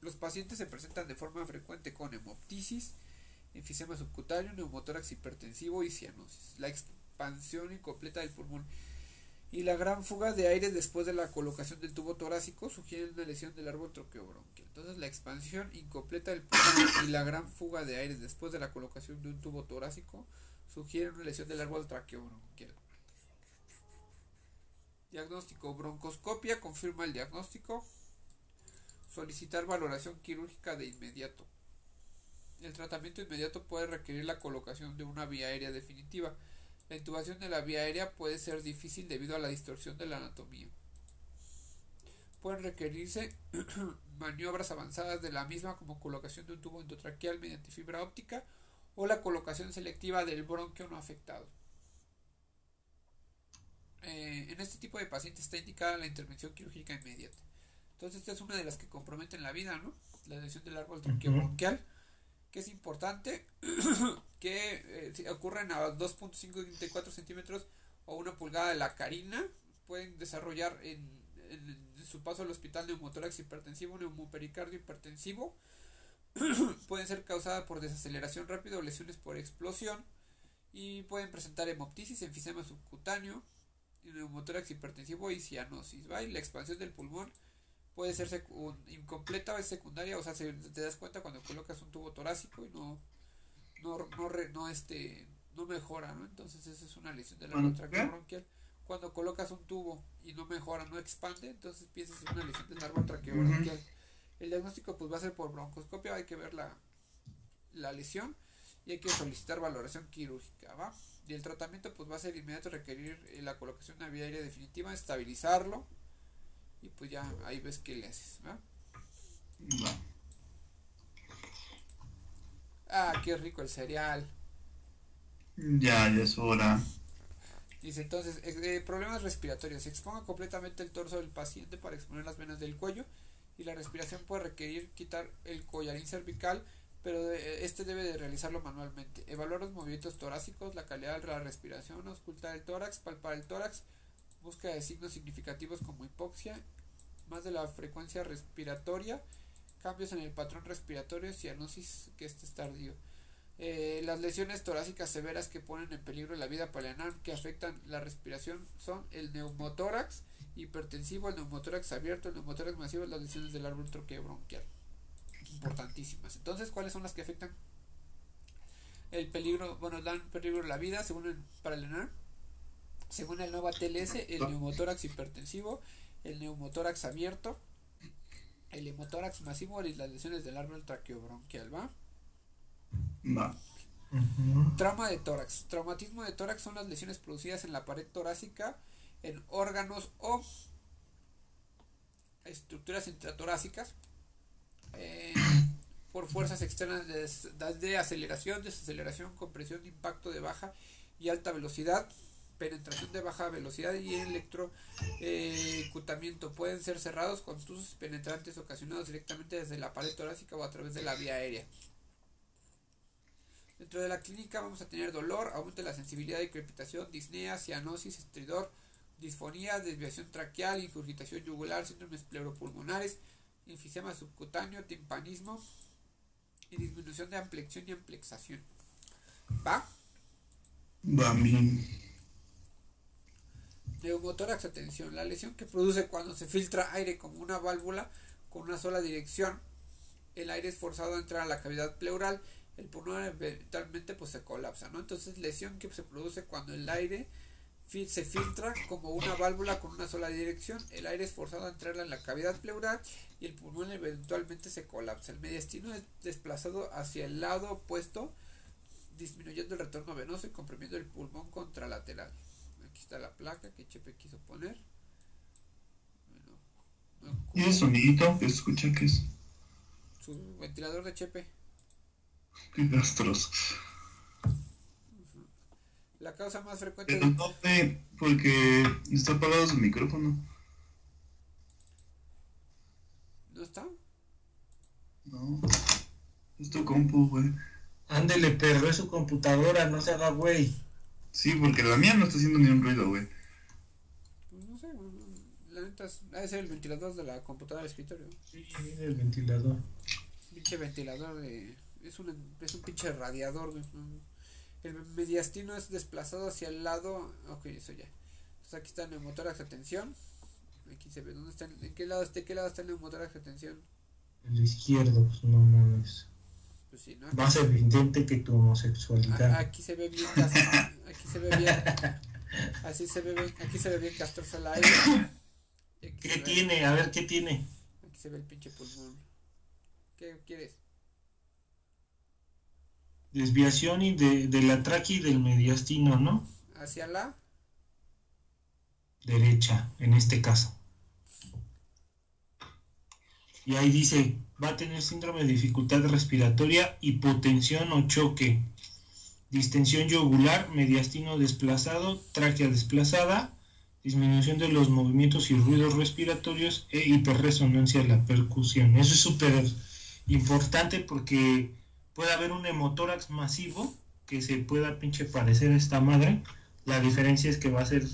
Los pacientes se presentan de forma frecuente con hemoptisis enfisema subcutáneo, neumotórax hipertensivo y cianosis. La expansión incompleta del pulmón. y la gran fuga de aire después de la colocación del tubo torácico sugiere una lesión del árbol troqueobronquial. Entonces la expansión incompleta del pulmón y la gran fuga de aire después de la colocación de un tubo torácico sugiere una lesión del árbol traqueobronquial. Diagnóstico. Broncoscopia confirma el diagnóstico. Solicitar valoración quirúrgica de inmediato. El tratamiento inmediato puede requerir la colocación de una vía aérea definitiva. La intubación de la vía aérea puede ser difícil debido a la distorsión de la anatomía. Pueden requerirse maniobras avanzadas de la misma como colocación de un tubo endotraqueal mediante fibra óptica o la colocación selectiva del bronquio no afectado. Eh, en este tipo de pacientes está indicada la intervención quirúrgica inmediata. Entonces, esta es una de las que comprometen la vida, ¿no? La lesión del árbol bronquial, es importante que eh, ocurren a 2.54 centímetros o una pulgada de la carina, pueden desarrollar en, su paso al hospital neumotórax hipertensivo, neumopericardio hipertensivo, pueden ser causadas por desaceleración rápida o lesiones por explosión y pueden presentar hemoptisis, enfisema subcutáneo, neumotórax hipertensivo y cianosis, ¿va? La expansión del pulmón puede ser incompleta o es secundaria, o sea, se, te das cuenta cuando colocas un tubo torácico y no no no, no este no mejora, ¿no? Entonces esa es una lesión de la árbol bronquial. Cuando colocas un tubo y no mejora, no expande, entonces piensas en una lesión del árbol traqueobronquial. El diagnóstico pues va a ser por broncoscopia, hay que ver la, la lesión y hay que solicitar valoración quirúrgica, ¿va? Y el tratamiento pues va a ser inmediato requerir eh, la colocación de una vía aérea definitiva, estabilizarlo y pues ya ahí ves qué le haces, ¿va? Ah, qué rico el cereal. Ya, ya es hora. Dice entonces, eh, problemas respiratorios. Se exponga completamente el torso del paciente para exponer las venas del cuello y la respiración puede requerir quitar el collarín cervical pero este debe de realizarlo manualmente. Evaluar los movimientos torácicos, la calidad de la respiración, ocultar el tórax, palpar el tórax, búsqueda de signos significativos como hipoxia, más de la frecuencia respiratoria, cambios en el patrón respiratorio, cianosis que este es tardío. Eh, las lesiones torácicas severas que ponen en peligro la vida paleanal que afectan la respiración son el neumotórax hipertensivo, el neumotórax abierto, el neumotórax masivo las lesiones del árbol bronquial importantísimas. Entonces, ¿cuáles son las que afectan el peligro? Bueno, dan peligro a la vida, según el, ENAR, según el nuevo TLS, el neumotórax hipertensivo, el neumotórax abierto, el hemotórax masivo y las lesiones del árbol traqueobronquial, ¿va? Va. Trauma de tórax. Traumatismo de tórax son las lesiones producidas en la pared torácica, en órganos o estructuras intratorácicas eh, por fuerzas externas de, aceleración, desaceleración, compresión, impacto de baja y alta velocidad, penetración de baja velocidad y electrocutamiento. Eh, Pueden ser cerrados con tus penetrantes ocasionados directamente desde la pared torácica o a través de la vía aérea. Dentro de la clínica vamos a tener dolor, aumento de la sensibilidad de crepitación, disnea, cianosis, estridor, disfonía, desviación traqueal, infurgitación yugular, síndromes pleuropulmonares, enfisema subcutáneo, timpanismo y disminución de amplexión y amplexación. ¿Va? Va. Neumotórax, atención, la lesión que produce cuando se filtra aire como una válvula con una sola dirección. El aire es forzado a entrar a la cavidad pleural, el pulmón eventualmente pues se colapsa, ¿no? Entonces lesión que se produce cuando el aire se filtra como una válvula con una sola dirección, el aire es forzado a entrar en la cavidad pleural y el pulmón eventualmente se colapsa. El mediastino es desplazado hacia el lado opuesto, disminuyendo el retorno venoso y comprimiendo el pulmón contralateral. Aquí está la placa que Chepe quiso poner. ¿Y el sonidito que escucha que es? Su ventilador de Chepe. Qué gastroso. La causa más frecuente. Pero no sé, porque está apagado su micrófono. ¿No está? No. Es tu compu, güey. Ándele, perro, es su computadora, no se haga güey. Sí, porque la mía no está haciendo ni un ruido, güey. Pues no sé, la neta es, debe ser el ventilador de la computadora de escritorio. Sí, el ventilador. Pinche ventilador de. Es un, es un pinche radiador, güey. El mediastino es desplazado hacia el lado. Ok, eso ya. Entonces aquí está el neumotórax atención. Aquí se ve dónde está, en qué lado, de qué lado está el neumotórax atención. El izquierdo, pues no mames. Pues sí, ¿no? Más evidente que tu homosexualidad. A- Aquí se ve bien, aquí se ve bien, así se ve bien, aquí se ve bien castroso el aire. ¿Qué ve- tiene? A ver, ¿qué tiene? Aquí se ve el pinche pulmón. ¿Qué quieres? Desviación y de, de la tráquea y del mediastino, ¿no? ¿Hacia la? Derecha, en este caso. Y ahí dice, va a tener síndrome de dificultad respiratoria, hipotensión o choque, distensión yugular, mediastino desplazado, tráquea desplazada, disminución de los movimientos y ruidos respiratorios e hiperresonancia de la percusión. Eso es súper importante porque puede haber un hemotórax masivo que se pueda pinche parecer a esta madre. La diferencia es que va a ser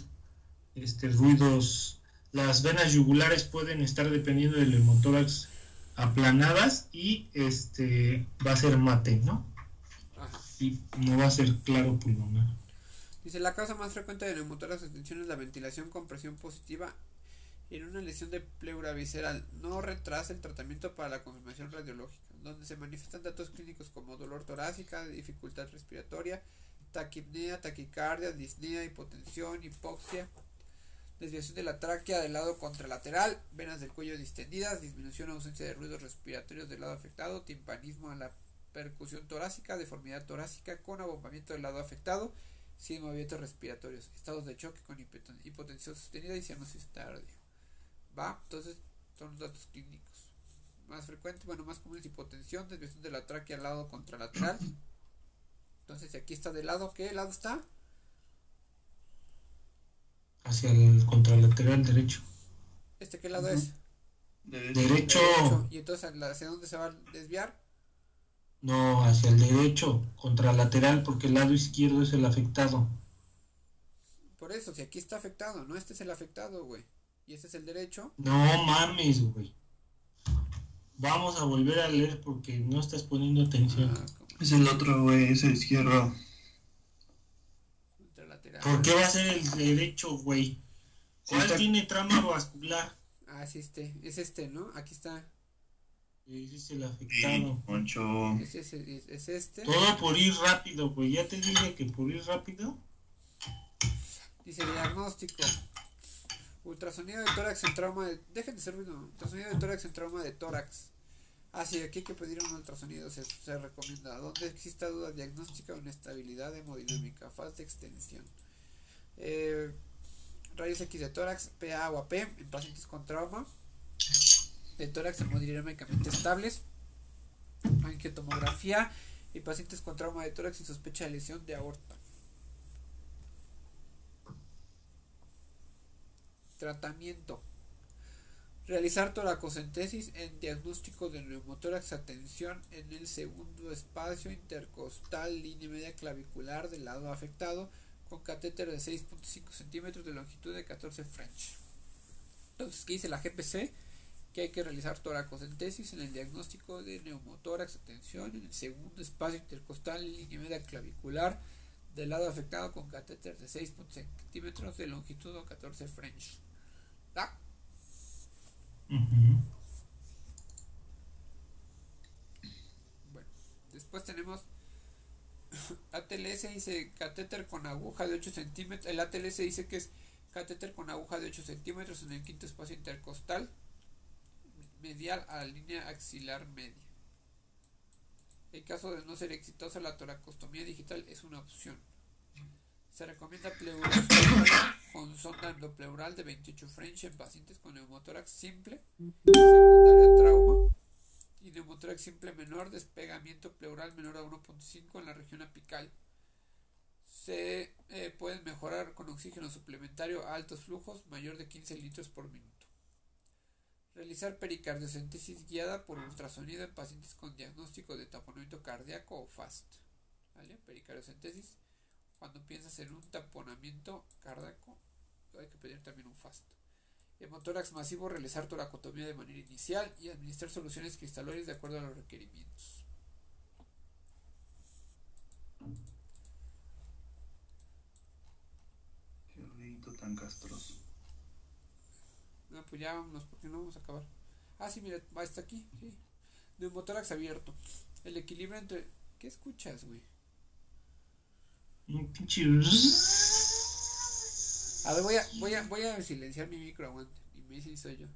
este, ruidos. Las venas yugulares pueden estar dependiendo del hemotórax aplanadas y este va a ser mate, ¿no? Ajá. Y no va a ser claro pulmonar. Dice, la causa más frecuente de neumotórax de tensión es la ventilación con presión positiva en una lesión de pleura visceral. No retrasa el tratamiento para la confirmación radiológica, donde se manifiestan datos clínicos como dolor torácica, dificultad respiratoria, taquipnea, taquicardia, disnea, hipotensión, hipoxia, desviación de la tráquea del lado contralateral, venas del cuello distendidas, disminución o ausencia de ruidos respiratorios del lado afectado, timpanismo a la percusión torácica, deformidad torácica con abombamiento del lado afectado, sin movimientos respiratorios, estados de choque con hipoten- hipotensión sostenida y cianosis tardio. ¿Va? Entonces son los datos clínicos. Más frecuentes, bueno, más comunes hipotensión, desviación de la tráquea al lado contralateral. Entonces, aquí está de lado, ¿qué lado está? Hacia el contralateral derecho. ¿Este qué lado es? Derecho. Derecho. Derecho. ¿Y entonces hacia dónde se va a desviar? No, hacia el derecho, contralateral, porque el lado izquierdo es el afectado. Por eso, si aquí está afectado, ¿no? Este es el afectado, güey. Y este es el derecho. No mames, güey. Vamos a volver a leer porque no estás poniendo atención. Ah, Es el otro, güey, es el izquierdo. ¿Por qué va a ser el derecho, güey? ¿Cuál está- tiene trama vascular? Ah, sí, este. Es este, ¿no? Aquí está. Ese es el Sí, afectado. Poncho. Es, es, es, es este. Todo por ir rápido, güey. Ya te dije que por ir rápido. Dice diagnóstico. Ultrasonido de tórax en trauma de. Dejen de ser ruido. Ultrasonido de tórax en trauma de tórax. Ah, sí, aquí hay que pedir un ultrasonido. Se, se recomienda. Donde exista duda diagnóstica o inestabilidad hemodinámica. Falta extensión. Eh, rayos X de tórax, PA o AP en pacientes con trauma. De tórax hemodinámicamente estables. Angiotomografía y pacientes con trauma de tórax y sospecha de lesión de aorta. Tratamiento. Realizar toracocentesis en diagnóstico de neumotórax atención en el segundo espacio intercostal línea media clavicular del lado afectado con catéter de 6.5 centímetros de longitud de 14 French. Entonces, ¿qué dice la GPC? Que hay que realizar toracocentesis en el diagnóstico de neumotórax atención en el segundo espacio intercostal línea media clavicular del lado afectado con catéter de 6 centímetros de longitud o 14 French. ¿Da? Ujú. Bueno, después tenemos ATLS dice catéter con aguja de 8 centímetros. El ATLS dice que es catéter con aguja de 8 centímetros en el quinto espacio intercostal medial a la línea axilar media. En caso de no ser exitosa, la toracostomía digital es una opción. Se recomienda pleuroscopia con sonda endopleural de 28 French en pacientes con neumotórax simple, y neumotórax simple menor, despegamiento pleural menor a 1.5 en la región apical. Se eh, pueden mejorar con oxígeno suplementario a altos flujos, mayor de 15 litros por minuto. Realizar pericardiocentesis guiada por ultrasonido en pacientes con diagnóstico de taponamiento cardíaco o FAST. ¿Vale? Pericardiocentesis. Cuando piensas en un taponamiento cardíaco, hay que pedir también un FAST. Hemotórax masivo, realizar toracotomía de manera inicial y administrar soluciones cristaloides de acuerdo a los requerimientos. Qué ruidito tan castroso. No, pues ya vámonos, porque no vamos a acabar. Ah, sí, mira, va está aquí, sí. Neumotórax abierto. El equilibrio entre. ¿Qué escuchas, güey? Un pinche. A ver, voy a, voy a, voy a silenciar mi micro, aguante. Y me dice si soy yo.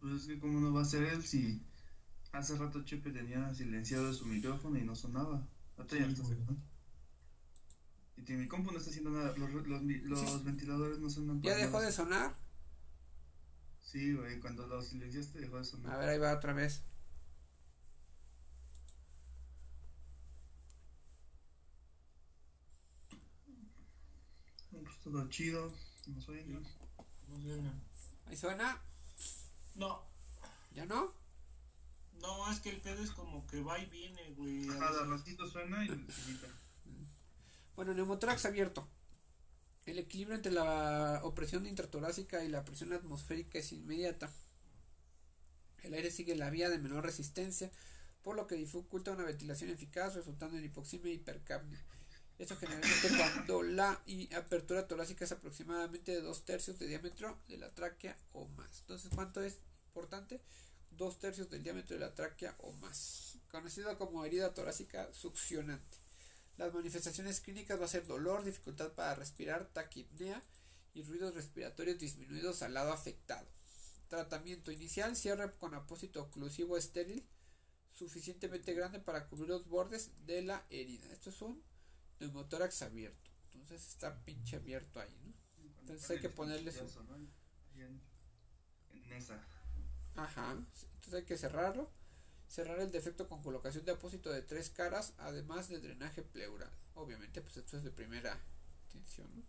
Pues es que cómo no va a ser él si hace rato Chepe tenía silenciado su micrófono y no sonaba. Ahorita ya Sí, está sonando. Y mi compu no está haciendo nada, los, los, los Sí. ventiladores no suenan ¿Ya dejó nada. de sonar? Sí, güey, cuando lo silenciaste dejó de sonar. A ver, ahí va otra vez. Todo chido, no soy No suena. Ahí suena. No, ¿Ya no? no, es que el pedo es como que va y viene, güey. a Ajá, veces. de ratito suena y se quita. Bueno, neumotórax abierto. El equilibrio entre la opresión intratorácica y la presión atmosférica es inmediata. El aire sigue la vía de menor resistencia, por lo que dificulta una ventilación eficaz, resultando en hipoxemia e hipercapnia. Esto generalmente cuando la apertura torácica es aproximadamente de dos tercios de diámetro de la tráquea o más. Entonces, ¿cuánto es importante? Dos tercios del diámetro de la tráquea o más. Conocida como herida torácica succionante. Las manifestaciones clínicas va a ser dolor, dificultad para respirar, taquipnea y ruidos respiratorios disminuidos al lado afectado. Tratamiento inicial, cierre con apósito oclusivo estéril suficientemente grande para cubrir los bordes de la herida. Esto es un neumotórax abierto. Entonces está pinche abierto ahí, ¿no? Entonces hay que ponerle su-. Ajá. Entonces hay que cerrarlo. Cerrar el defecto con colocación de apósito de tres caras, además de drenaje pleural. Obviamente, pues esto es de primera intención, ¿no?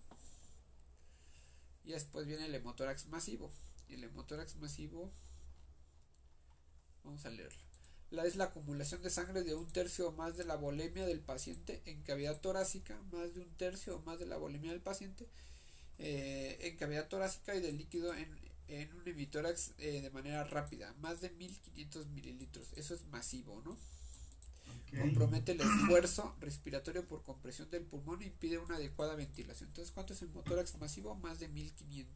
Y después viene el hemotórax masivo. El hemotórax masivo, vamos a leerlo. La es la acumulación de sangre de un tercio o más de la volemia del paciente en cavidad torácica, más de un tercio o más de la volemia del paciente eh, en cavidad torácica y del líquido en, en un hemitórax eh, de manera rápida, más de 1500 mililitros. Eso es masivo, ¿no? Compromete el esfuerzo respiratorio por compresión del pulmón e impide una adecuada ventilación. Entonces, ¿cuánto es el motórax masivo? Más de 1500.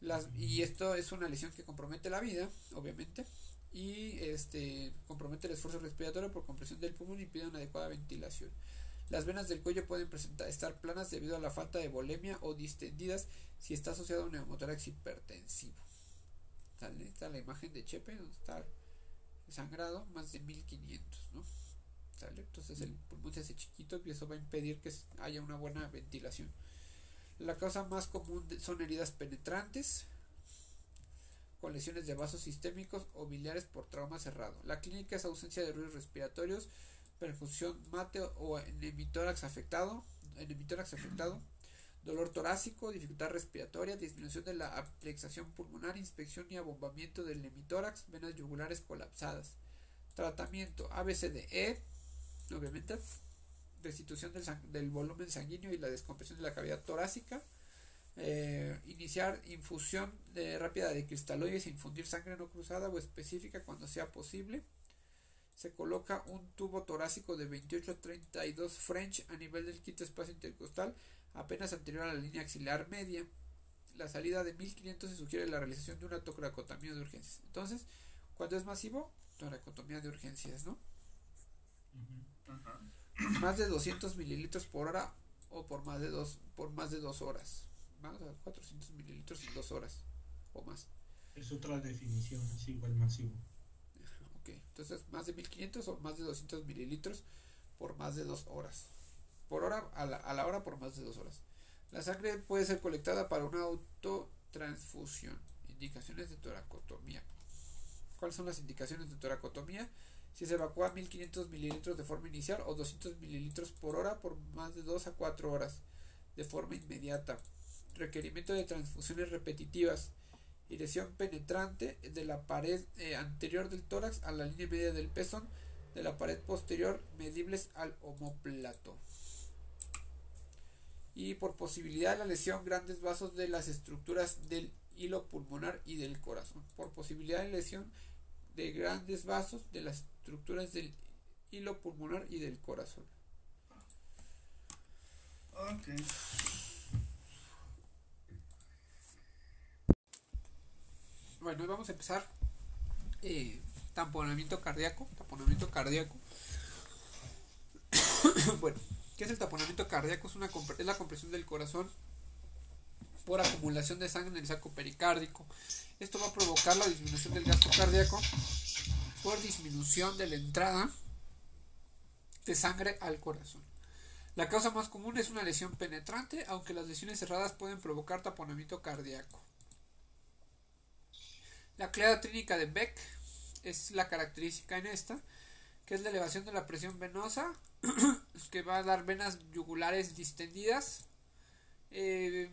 Las, y esto es una lesión que compromete la vida, obviamente, y este compromete el esfuerzo respiratorio por compresión del pulmón e impide una adecuada ventilación. Las venas del cuello pueden presentar, estar planas debido a la falta de volemia o distendidas si está asociado a un neumotórax hipertensivo. ¿Sale? Está la imagen de Chepe, donde está sangrado, más de 1500, ¿no? ¿Sale? Entonces el pulmón se hace chiquito y eso va a impedir que haya una buena ventilación. La causa más común son heridas penetrantes, con lesiones de vasos sistémicos o biliares por trauma cerrado. La clínica es ausencia de ruidos respiratorios, perfusión mate o en hemitórax afectado, en hemitórax afectado, dolor torácico, dificultad respiratoria, disminución de la aplexación pulmonar, inspección y abombamiento del hemitórax, venas yugulares colapsadas. Tratamiento ABCDE, obviamente, restitución del volumen sanguíneo y la descompresión de la cavidad torácica. Eh, iniciar infusión de rápida de cristaloides e infundir sangre no cruzada o específica cuando sea posible. Se coloca un tubo torácico de 28 a 32 French a nivel del quinto espacio intercostal, apenas anterior a la línea axilar media. La salida de 1500 se sugiere la realización de una toracotomía de urgencias. Entonces, cuando es masivo, toracotomía de urgencias, ¿no? Más de 200 mililitros por hora o por más de dos por más de dos horas más de 400 mililitros en dos horas o más Es otra definición, es igual masivo. ok entonces más de 1500 o más de 200 mililitros por más de dos horas por hora a la, a la hora por más de dos horas la sangre puede ser colectada para una autotransfusión indicaciones de toracotomía ¿cuáles son las indicaciones de toracotomía? si se evacúa 1500 mililitros de forma inicial o 200 mililitros por hora por más de 2 a 4 horas de forma inmediata. Requerimiento de transfusiones repetitivas y lesión penetrante de la pared eh, anterior del tórax a la línea media del pezón, de la pared posterior medibles al omóplato. Y por posibilidad de la lesión grandes vasos de las estructuras del hilo pulmonar y del corazón. Por posibilidad de lesión de grandes vasos de las estructuras del hilo pulmonar y del corazón. Ok. Bueno, vamos a empezar. Eh, tamponamiento cardíaco. Taponamiento cardíaco. bueno, ¿qué es el taponamiento cardíaco? Es, una, es la compresión del corazón por acumulación de sangre en el saco pericárdico. Esto va a provocar la disminución del gasto cardíaco por disminución de la entrada de sangre al corazón. La causa más común es una lesión penetrante, aunque las lesiones cerradas pueden provocar taponamiento cardíaco. La clea trínica de Beck es la característica en esta, que es la elevación de la presión venosa, que va a dar venas yugulares distendidas, eh,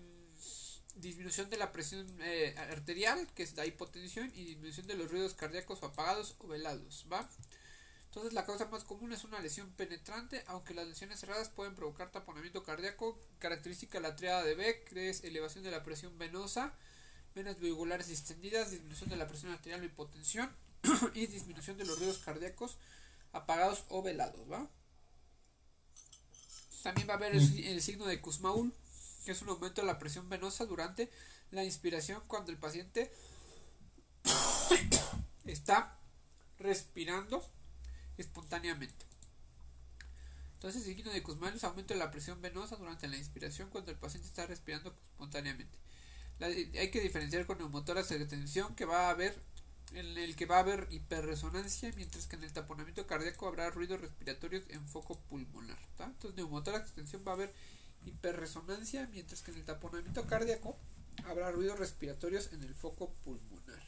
disminución de la presión eh, arterial, que es la hipotensión, y disminución de los ruidos cardíacos apagados o velados, ¿va? Entonces la causa más común es una lesión penetrante, aunque las lesiones cerradas pueden provocar taponamiento cardíaco. Característica de la triada de Beck es elevación de la presión venosa, venas yugulares distendidas, disminución de la presión arterial o hipotensión y disminución de los ruidos cardíacos apagados o velados, ¿va? También va a haber el, signo de Kussmaul, que es un aumento de la presión venosa durante la inspiración cuando el paciente está respirando espontáneamente. Entonces, el signo de Kussmaul es aumento de la presión venosa durante la inspiración cuando el paciente está respirando espontáneamente hay que diferenciar con neumotórax de tensión que va a haber en el que va a haber hiperresonancia, mientras que en el taponamiento cardíaco habrá ruidos respiratorios en foco pulmonar. Entonces, neumotórax tensión va a haber hiperresonancia, mientras que en el taponamiento cardíaco habrá ruidos respiratorios en el foco pulmonar.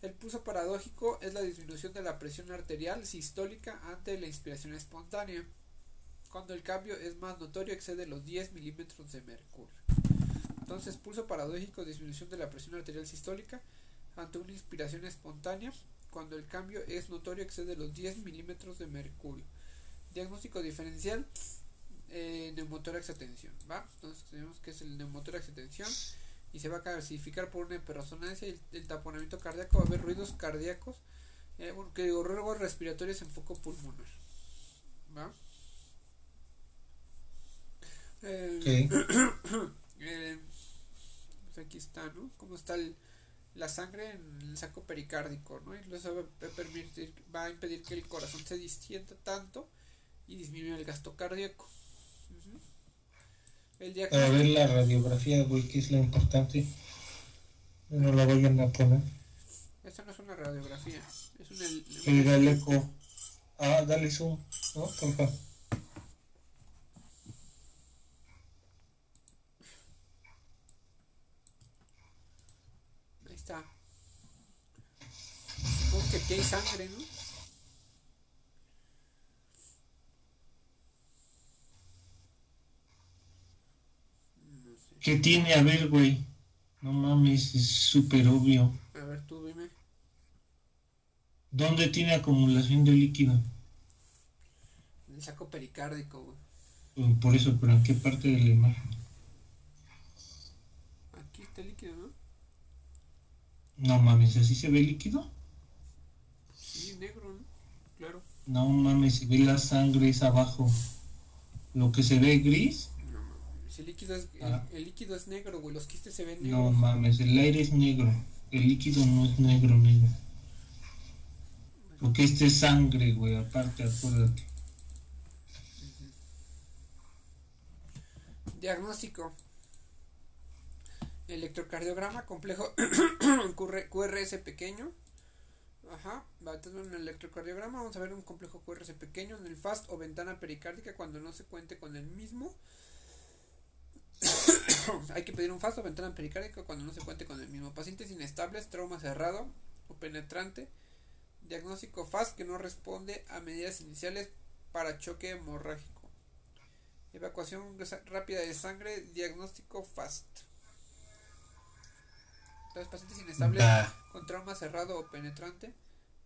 El pulso paradójico es la disminución de la presión arterial sistólica ante la inspiración espontánea, cuando el cambio es más notorio excede los 10 milímetros de mercurio. Entonces, pulso paradójico, disminución de la presión arterial sistólica ante una inspiración espontánea cuando el cambio es notorio excede los 10 milímetros de mercurio. Diagnóstico diferencial, eh, neumotórax atención, ¿va? Entonces tenemos que es el neumotórax atención y se va a clasificar por una hiperresonancia y el, taponamiento cardíaco va a haber ruidos cardíacos, eh, bueno, que digo, ruidos respiratorios en foco pulmonar, ¿va? Eh, eh aquí está, ¿no? Cómo está la sangre en el saco pericárdico, ¿no? Y eso va a, permitir, va a impedir que el corazón se distienda tanto y disminuya el gasto cardíaco. el Para ver la radiografía, güey, que es lo importante. No la vayan a poner. Esta no es una radiografía, es un... El, el eco. Ah, dale zoom, ¿no? Por favor. Que hay sangre, ¿no? ¿Qué tiene? A ver, güey. No mames, es súper obvio. A ver, tú dime. ¿Dónde tiene acumulación de líquido? En el saco pericárdico, güey. Pues, por eso, pero ¿en qué parte de la imagen? Aquí está líquido, ¿no? No mames, ¿así se ve líquido? negro, ¿no? Claro. No mames, se ve la sangre es abajo. Lo que se ve gris. No mames, el líquido es, ah. el, líquido es negro, güey. Los quistes se ven negros. No mames, el aire es negro. El líquido no es negro, negro. Porque este es sangre, güey, aparte, acuérdate. Diagnóstico. Electrocardiograma complejo QRS pequeño Ajá, va a tener un electrocardiograma. Vamos a ver un complejo QRS pequeño en el FAST o ventana pericárdica cuando no se cuente con el mismo. Hay que pedir un FAST o ventana pericárdica cuando no se cuente con el mismo. Pacientes inestables, trauma cerrado o penetrante. Diagnóstico FAST que no responde a medidas iniciales para choque hemorrágico. Evacuación rápida de sangre, diagnóstico FAST. Entonces, pacientes inestables con trauma cerrado o penetrante,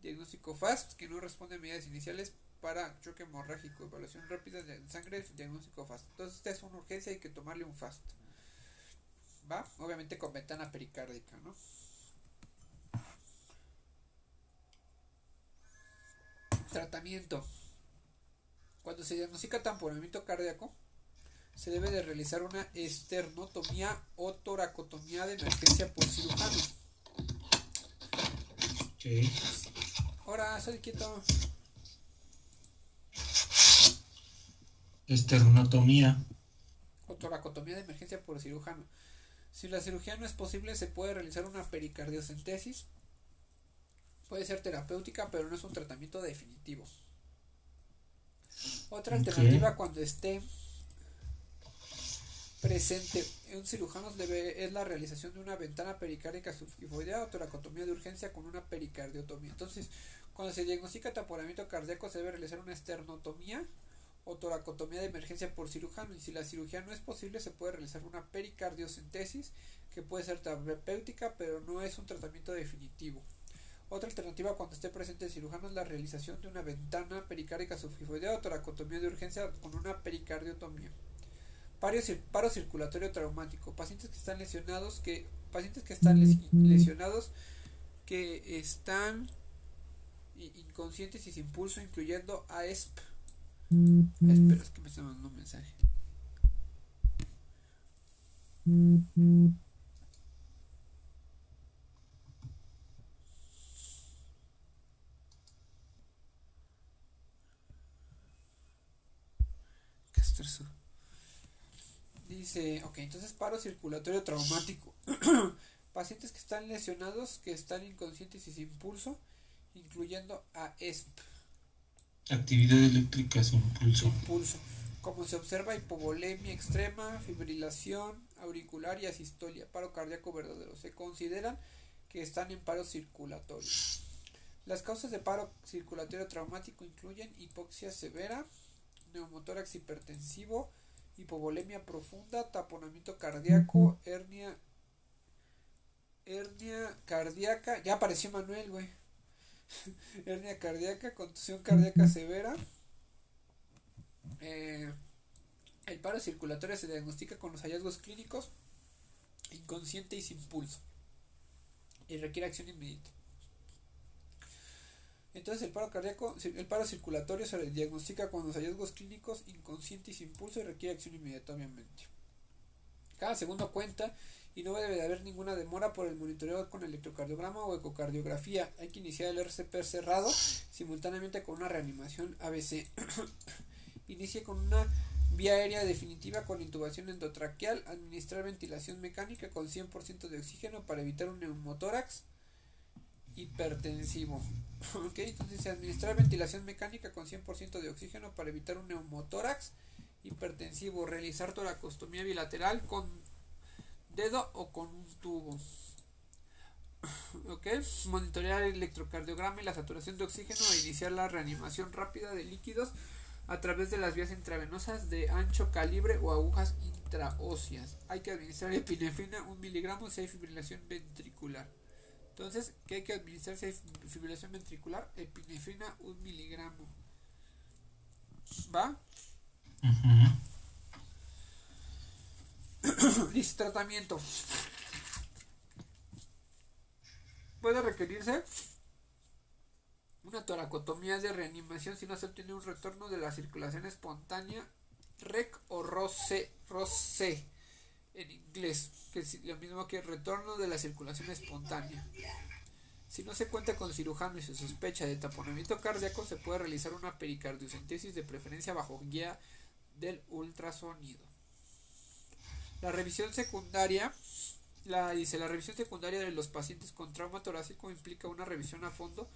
diagnóstico FAST, que no responde a medidas iniciales para choque hemorrágico, evaluación rápida de sangre, diagnóstico FAST. Entonces, esta es una urgencia, hay que tomarle un FAST. ¿Va? Obviamente con ventana pericárdica, ¿no? Tratamiento. Cuando se diagnostica tamponamiento cardíaco, se debe de realizar una esternotomía o toracotomía de emergencia por cirujano. Ok. Ahora, soy quieto. Esternotomía. O toracotomía de emergencia por cirujano. Si la cirugía no es posible, se puede realizar una pericardiocentesis. Puede ser terapéutica, pero no es un tratamiento definitivo. Otra alternativa cuando esté presente un cirujano debe, es la realización de una ventana pericárdica subgifoidea o toracotomía de urgencia con una pericardiotomía. Entonces, cuando se diagnostica taponamiento cardíaco se debe realizar una esternotomía o toracotomía de emergencia por cirujano y si la cirugía no es posible se puede realizar una pericardiocentesis que puede ser terapéutica pero no es un tratamiento definitivo. Otra alternativa cuando esté presente el cirujano es la realización de una ventana pericárdica subgifoidea o toracotomía de urgencia con una pericardiotomía. Paro, cir- paro circulatorio traumático. Pacientes que están lesionados que pacientes que están lesi- lesionados que están inconscientes y sin pulso incluyendo AESP. Espera, es que me está mandando un mensaje. Qué estreso. Dice, ok, entonces paro circulatorio traumático. Pacientes que están lesionados, que están inconscientes y sin pulso, incluyendo a ESP, Actividad eléctrica sin pulso. sin pulso. Como se observa hipovolemia extrema, fibrilación auricular y asistolia, paro cardíaco verdadero. Se consideran que están en paro circulatorio. Las causas de paro circulatorio traumático incluyen hipoxia severa, neumotórax hipertensivo, hipovolemia profunda, taponamiento cardíaco, hernia, hernia cardíaca, ya apareció Manuel, güey. hernia cardíaca, contusión cardíaca severa. Eh, el paro circulatorio se diagnostica con los hallazgos clínicos inconsciente y sin pulso y requiere acción inmediata. Entonces el paro cardíaco, el paro circulatorio se diagnostica con los hallazgos clínicos inconsciente y sin pulso y requiere acción inmediata, obviamente. Cada segundo cuenta y no debe de haber ninguna demora por el monitoreo con electrocardiograma o ecocardiografía. Hay que iniciar el RCP cerrado simultáneamente con una reanimación ABC. Inicie con una vía aérea definitiva con intubación endotraqueal, administrar ventilación mecánica con 100% de oxígeno para evitar un neumotórax hipertensivo. ok, entonces administrar ventilación mecánica con 100% de oxígeno para evitar un neumotórax hipertensivo. Realizar toracostomía bilateral con dedo o con un tubo. Ok, monitorear el electrocardiograma y la saturación de oxígeno e iniciar la reanimación rápida de líquidos a través de las vías intravenosas de ancho calibre o agujas intraóseas. Hay que administrar epinefrina un miligramo si hay fibrilación ventricular. Entonces, ¿qué hay que administrar si hay fibrilación ventricular? Epinefrina un miligramo. ¿Va? Dice tratamiento. Puede requerirse una toracotomía de reanimación si no se obtiene un retorno de la circulación espontánea REC o ROC, ROC en inglés, que es lo mismo que retorno de la circulación espontánea. Si no se cuenta con cirujano y se sospecha de taponamiento cardíaco, se puede realizar una pericardiocentesis de preferencia bajo guía del ultrasonido. La revisión secundaria, la dice la revisión secundaria de los pacientes con trauma torácico implica una revisión a fondo,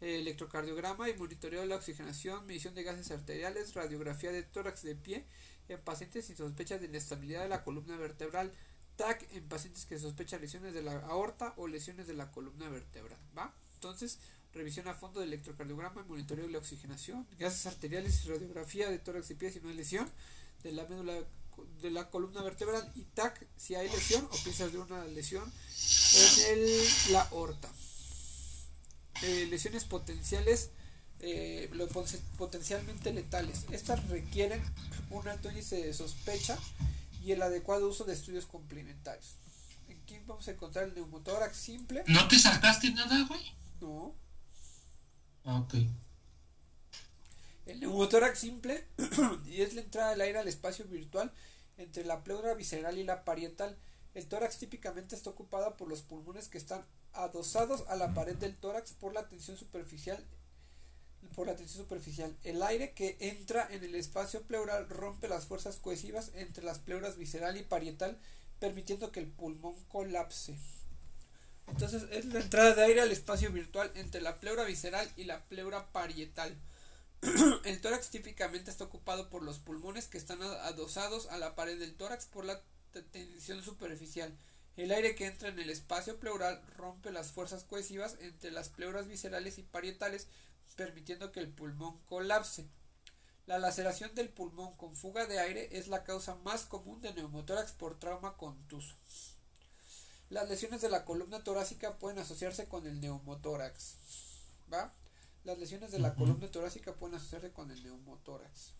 eh, electrocardiograma y monitoreo de la oxigenación, medición de gases arteriales, radiografía de tórax de pie en pacientes sin sospecha de inestabilidad de la columna vertebral, TAC en pacientes que sospechan lesiones de la aorta o lesiones de la columna vertebral, ¿va? Entonces, revisión a fondo de electrocardiograma y monitoreo de la oxigenación, gases arteriales y radiografía de tórax de pie si no hay lesión de la médula de la columna vertebral y TAC si hay lesión o piensas de una lesión en el, la aorta. Eh, lesiones potenciales eh, lo potencialmente letales. Estas requieren un alto índice de sospecha y el adecuado uso de estudios complementarios. Aquí vamos a encontrar el neumotórax simple. ¿No te saltaste nada, güey? No. Ah, ok. El neumotórax simple y es la entrada del aire al espacio virtual entre la pleura visceral y la parietal. El tórax típicamente está ocupado por los pulmones que están adosados a la pared del tórax por la tensión superficial por la tensión superficial. El aire que entra en el espacio pleural rompe las fuerzas cohesivas entre las pleuras visceral y parietal, permitiendo que el pulmón colapse. Entonces es la entrada de aire al espacio virtual entre la pleura visceral y la pleura parietal. el tórax típicamente está ocupado por los pulmones que están adosados a la pared del tórax por la tensión superficial. El aire que entra en el espacio pleural rompe las fuerzas cohesivas entre las pleuras viscerales y parietales, permitiendo que el pulmón colapse. La laceración del pulmón con fuga de aire es la causa más común de neumotórax por trauma contuso. Las lesiones de la columna torácica pueden asociarse con el neumotórax. ¿Va? Las lesiones de la columna torácica pueden asociarse con el neumotórax.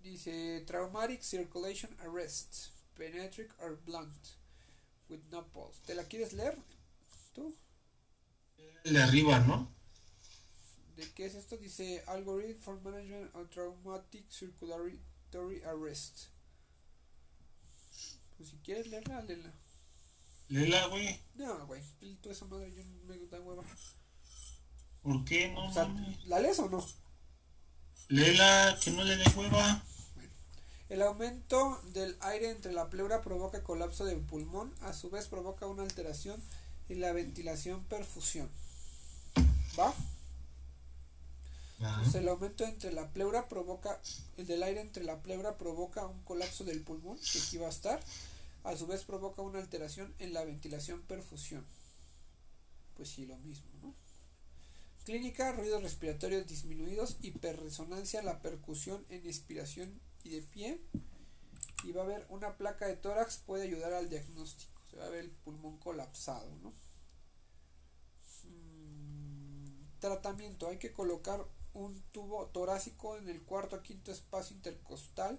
Dice traumatic circulation arrest, penetric or blunt, with no pulse. ¿Te la quieres leer? ¿Tú? El de arriba, ¿no? ¿De qué es esto? Dice algorithm for management of traumatic circulatory arrest. Pues si quieres leerla, léela. Léela, güey. No, güey, toda esa madre yo me da hueva. ¿Por qué no? O sea, ¿la lees o no? Léela, que no le dé hueva. El aumento del aire entre la pleura provoca colapso del pulmón, a su vez provoca una alteración en la ventilación perfusión. ¿Va? Entonces el aumento entre la pleura provoca, el del aire entre la pleura provoca un colapso del pulmón, que aquí va a estar, a su vez provoca una alteración en la ventilación perfusión. Pues sí, lo mismo, ¿no? Clínica, ruidos respiratorios disminuidos, hiperresonancia, la percusión en expiración y de pie. Y va a haber una placa de tórax, puede ayudar al diagnóstico. Se va a ver el pulmón colapsado, ¿no? Mm, tratamiento, hay que colocar un tubo torácico en el cuarto a quinto espacio intercostal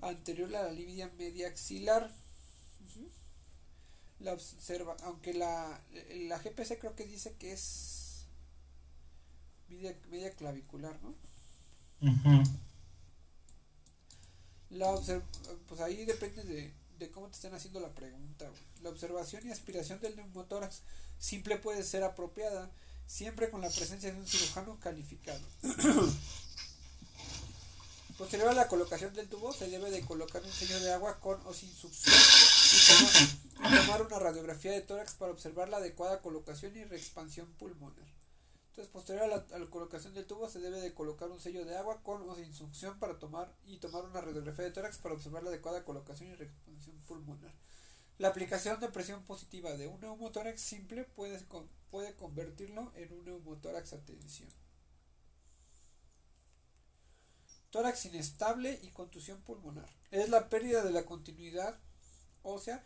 anterior a la línea media axilar. La observa, aunque la, la GPC creo que dice que es media, media clavicular, ¿no? La pues ahí depende de, de, cómo te estén haciendo la pregunta. La observación y aspiración del neumotórax simple puede ser apropiada siempre con la presencia de un cirujano calificado. Posterior a la colocación del tubo se debe de colocar un sello de agua con o sin succión y tomar, una radiografía de tórax para observar la adecuada colocación y reexpansión pulmonar. Entonces, posterior a la, colocación del tubo se debe de colocar un sello de agua con o sin succión para tomar y tomar una radiografía de tórax para observar la adecuada colocación y reexpansión pulmonar. La aplicación de presión positiva de un neumotórax simple puede, puede convertirlo en un neumotórax a tensión. Tórax inestable y contusión pulmonar. Es la pérdida de la continuidad ósea.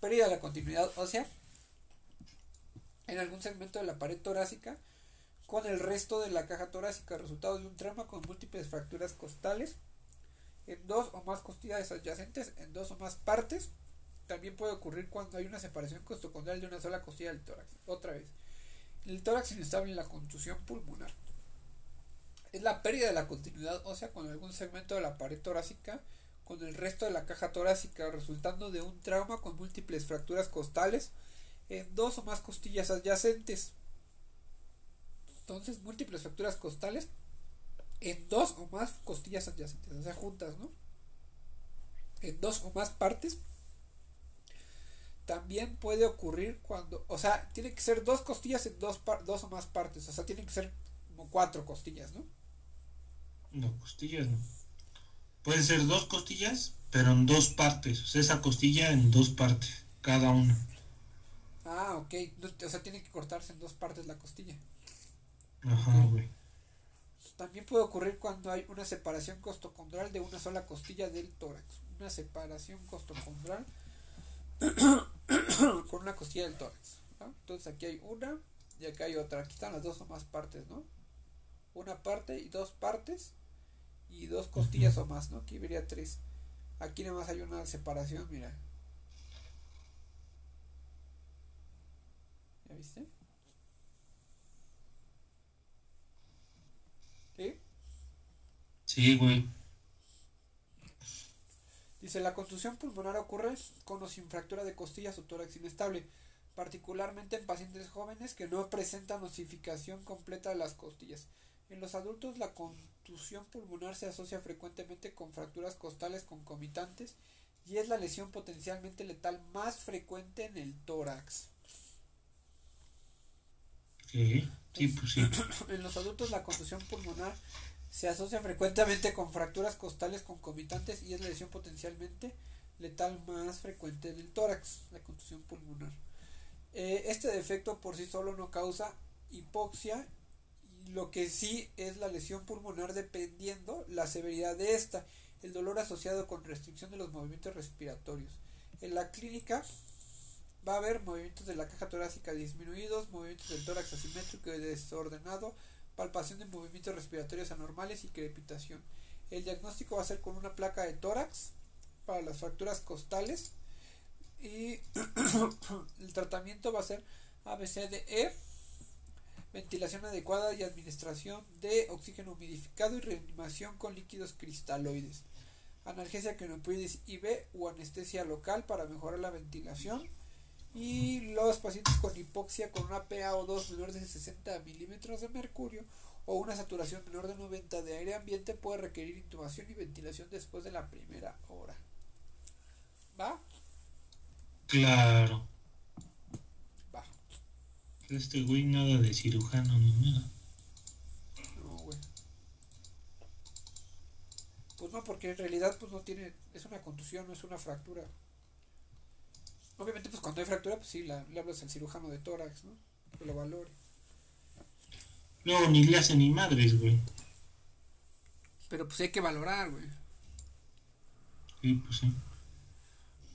Pérdida de la continuidad ósea en algún segmento de la pared torácica con el resto de la caja torácica, resultado de un trauma con múltiples fracturas costales en dos o más costillas adyacentes en dos o más partes. También puede ocurrir cuando hay una separación costocondral de una sola costilla del tórax. Otra vez, el tórax inestable en la contusión pulmonar. Es la pérdida de la continuidad ósea con algún segmento de la pared torácica con el resto de la caja torácica, resultando de un trauma con múltiples fracturas costales en dos o más costillas adyacentes. Entonces, múltiples fracturas costales en dos o más costillas adyacentes, o sea, juntas, ¿no? En dos o más partes. También puede ocurrir cuando, o sea, tiene que ser dos costillas en dos, dos o más partes, o sea, tienen que ser como cuatro costillas, ¿no? No, costillas no. Pueden ser dos costillas, pero en dos partes, o sea, esa costilla en dos partes, cada una. Ah, ok, o sea, tiene que cortarse en dos partes la costilla. Ajá, güey. También puede ocurrir cuando hay una separación costocondral de una sola costilla del tórax. Una separación costocondral con una costilla del tórax. Entonces aquí hay una y acá hay otra. Aquí están las dos o más partes, ¿no? Una parte y dos partes y dos costillas o más, ¿no? Aquí vería tres. Aquí nada más hay una separación, mira. ¿Ya viste? ¿Sí? Sí, güey. Dice, la contusión pulmonar ocurre con o sin fractura de costillas o tórax inestable, particularmente en pacientes jóvenes que no presentan osificación completa de las costillas. En los adultos la contusión pulmonar se asocia frecuentemente con fracturas costales concomitantes y es la lesión potencialmente letal más frecuente en el tórax. Sí, sí, pues sí. En los adultos la contusión pulmonar se asocia frecuentemente con fracturas costales concomitantes y es la lesión potencialmente letal más frecuente en el tórax, la contusión pulmonar. Eh, este defecto por sí solo no causa hipoxia, lo que sí es la lesión pulmonar dependiendo la severidad de esta, el dolor asociado con restricción de los movimientos respiratorios. En la clínica va a haber movimientos de la caja torácica disminuidos, movimientos del tórax asimétrico y desordenado, palpación de movimientos respiratorios anormales y crepitación. El diagnóstico va a ser con una placa de tórax para las fracturas costales y el tratamiento va a ser ABCDE, ventilación adecuada y administración de oxígeno humidificado y reanimación con líquidos cristaloides, analgesia con opioides IV o anestesia local para mejorar la ventilación y los pacientes con hipoxia con una PaO2 menor de 60 milímetros de mercurio o una saturación menor de 90 de aire ambiente puede requerir intubación y ventilación después de la primera hora. ¿Va? Claro. Este güey nada de cirujano ni nada. No, güey. Pues no, porque en realidad pues no tiene, es una contusión, no es una fractura. Obviamente pues cuando hay fractura pues sí, la, le hablas al cirujano de tórax, ¿no? Que lo valore. No, ni le hace ni madres, güey. Pero pues hay que valorar, güey. Sí, pues sí.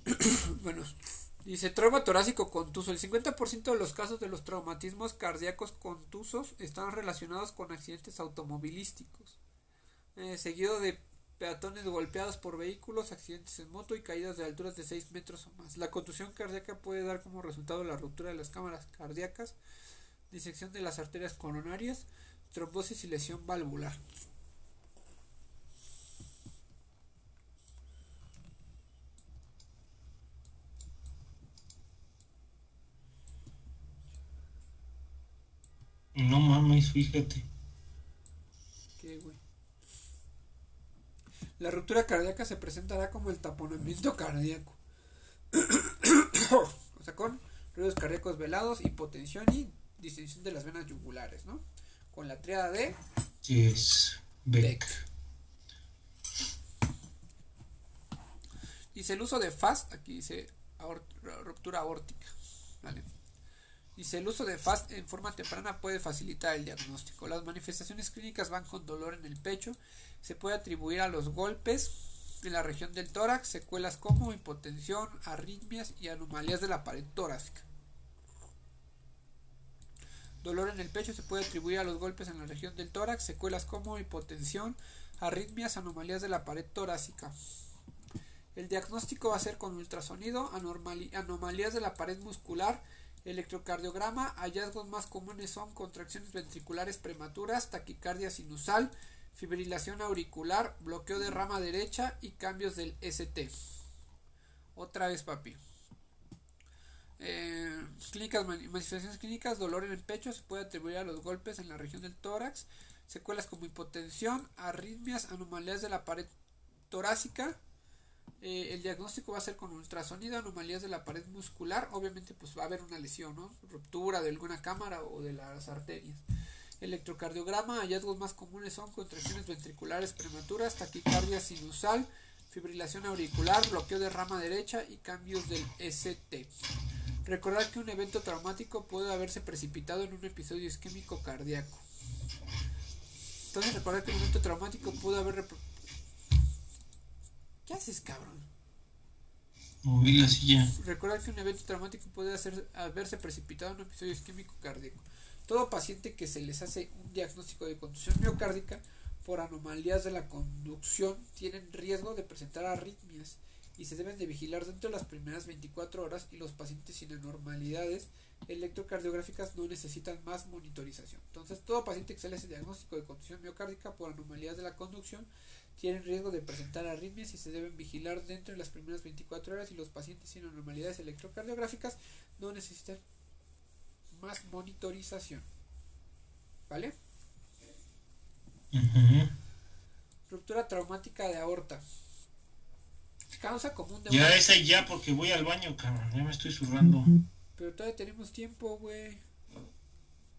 Bueno, dice trauma torácico contuso. El 50% de los casos de los traumatismos cardíacos contusos están relacionados con accidentes automovilísticos, eh, seguido de peatones golpeados por vehículos, accidentes en moto y caídas de alturas de 6 metros o más. La contusión cardíaca puede dar como resultado la ruptura de las cámaras cardíacas, disección de las arterias coronarias, trombosis y lesión valvular. No mames, fíjate. ¿Qué, güey? La ruptura cardíaca se presentará como el taponamiento cardíaco. o sea, con ruidos cardíacos velados, hipotensión y distensión de las venas yugulares, ¿no? Con la triada de Yes. Beck. Beck. Dice el uso de FAST, aquí dice ruptura aórtica. ¿vale? Dice el uso de FAST en forma temprana puede facilitar el diagnóstico. Las manifestaciones clínicas van con dolor en el pecho. Se puede atribuir a los golpes en la región del tórax, secuelas como hipotensión, arritmias y anomalías de la pared torácica. Dolor en el pecho se puede atribuir a los golpes en la región del tórax, secuelas como hipotensión, arritmias, anomalías de la pared torácica. El diagnóstico va a ser con ultrasonido, anomalías de la pared muscular, electrocardiograma. Hallazgos más comunes son contracciones ventriculares prematuras, taquicardia sinusal, fibrilación auricular, bloqueo de rama derecha y cambios del ST. Otra vez, papi. Eh, clínicas, mani- manifestaciones clínicas, dolor en el pecho se puede atribuir a los golpes en la región del tórax, secuelas como hipotensión, arritmias, anomalías de la pared torácica. Eh, el diagnóstico va a ser con ultrasonido, anomalías de la pared muscular. Obviamente, pues va a haber una lesión, ¿no? Ruptura de alguna cámara o de las arterias. Electrocardiograma, hallazgos más comunes son contracciones ventriculares prematuras, taquicardia sinusal, fibrilación auricular, bloqueo de rama derecha y cambios del ST. Recordar que un evento traumático puede haberse precipitado en un episodio isquémico cardíaco. Entonces recordar que un evento traumático pudo haber... ¿Qué haces, cabrón? Moví la silla. Recordar que un evento traumático puede hacer, haberse precipitado en un episodio isquémico cardíaco. Todo paciente que se les hace un diagnóstico de contusión miocárdica por anomalías de la conducción tienen riesgo de presentar arritmias. y se deben de vigilar dentro de las primeras 24 horas y los pacientes sin anormalidades electrocardiográficas no necesitan más monitorización. Entonces, todo paciente que sale ese diagnóstico de contusión miocárdica por anomalías de la conducción tiene riesgo de presentar arritmias y se deben vigilar dentro de las primeras 24 horas y los pacientes sin anormalidades electrocardiográficas no necesitan más monitorización. ¿Vale? Ruptura traumática de aorta. Causa común de Ya esa ya porque voy al baño, cabrón. Ya me estoy zurrando. Pero todavía tenemos tiempo, güey.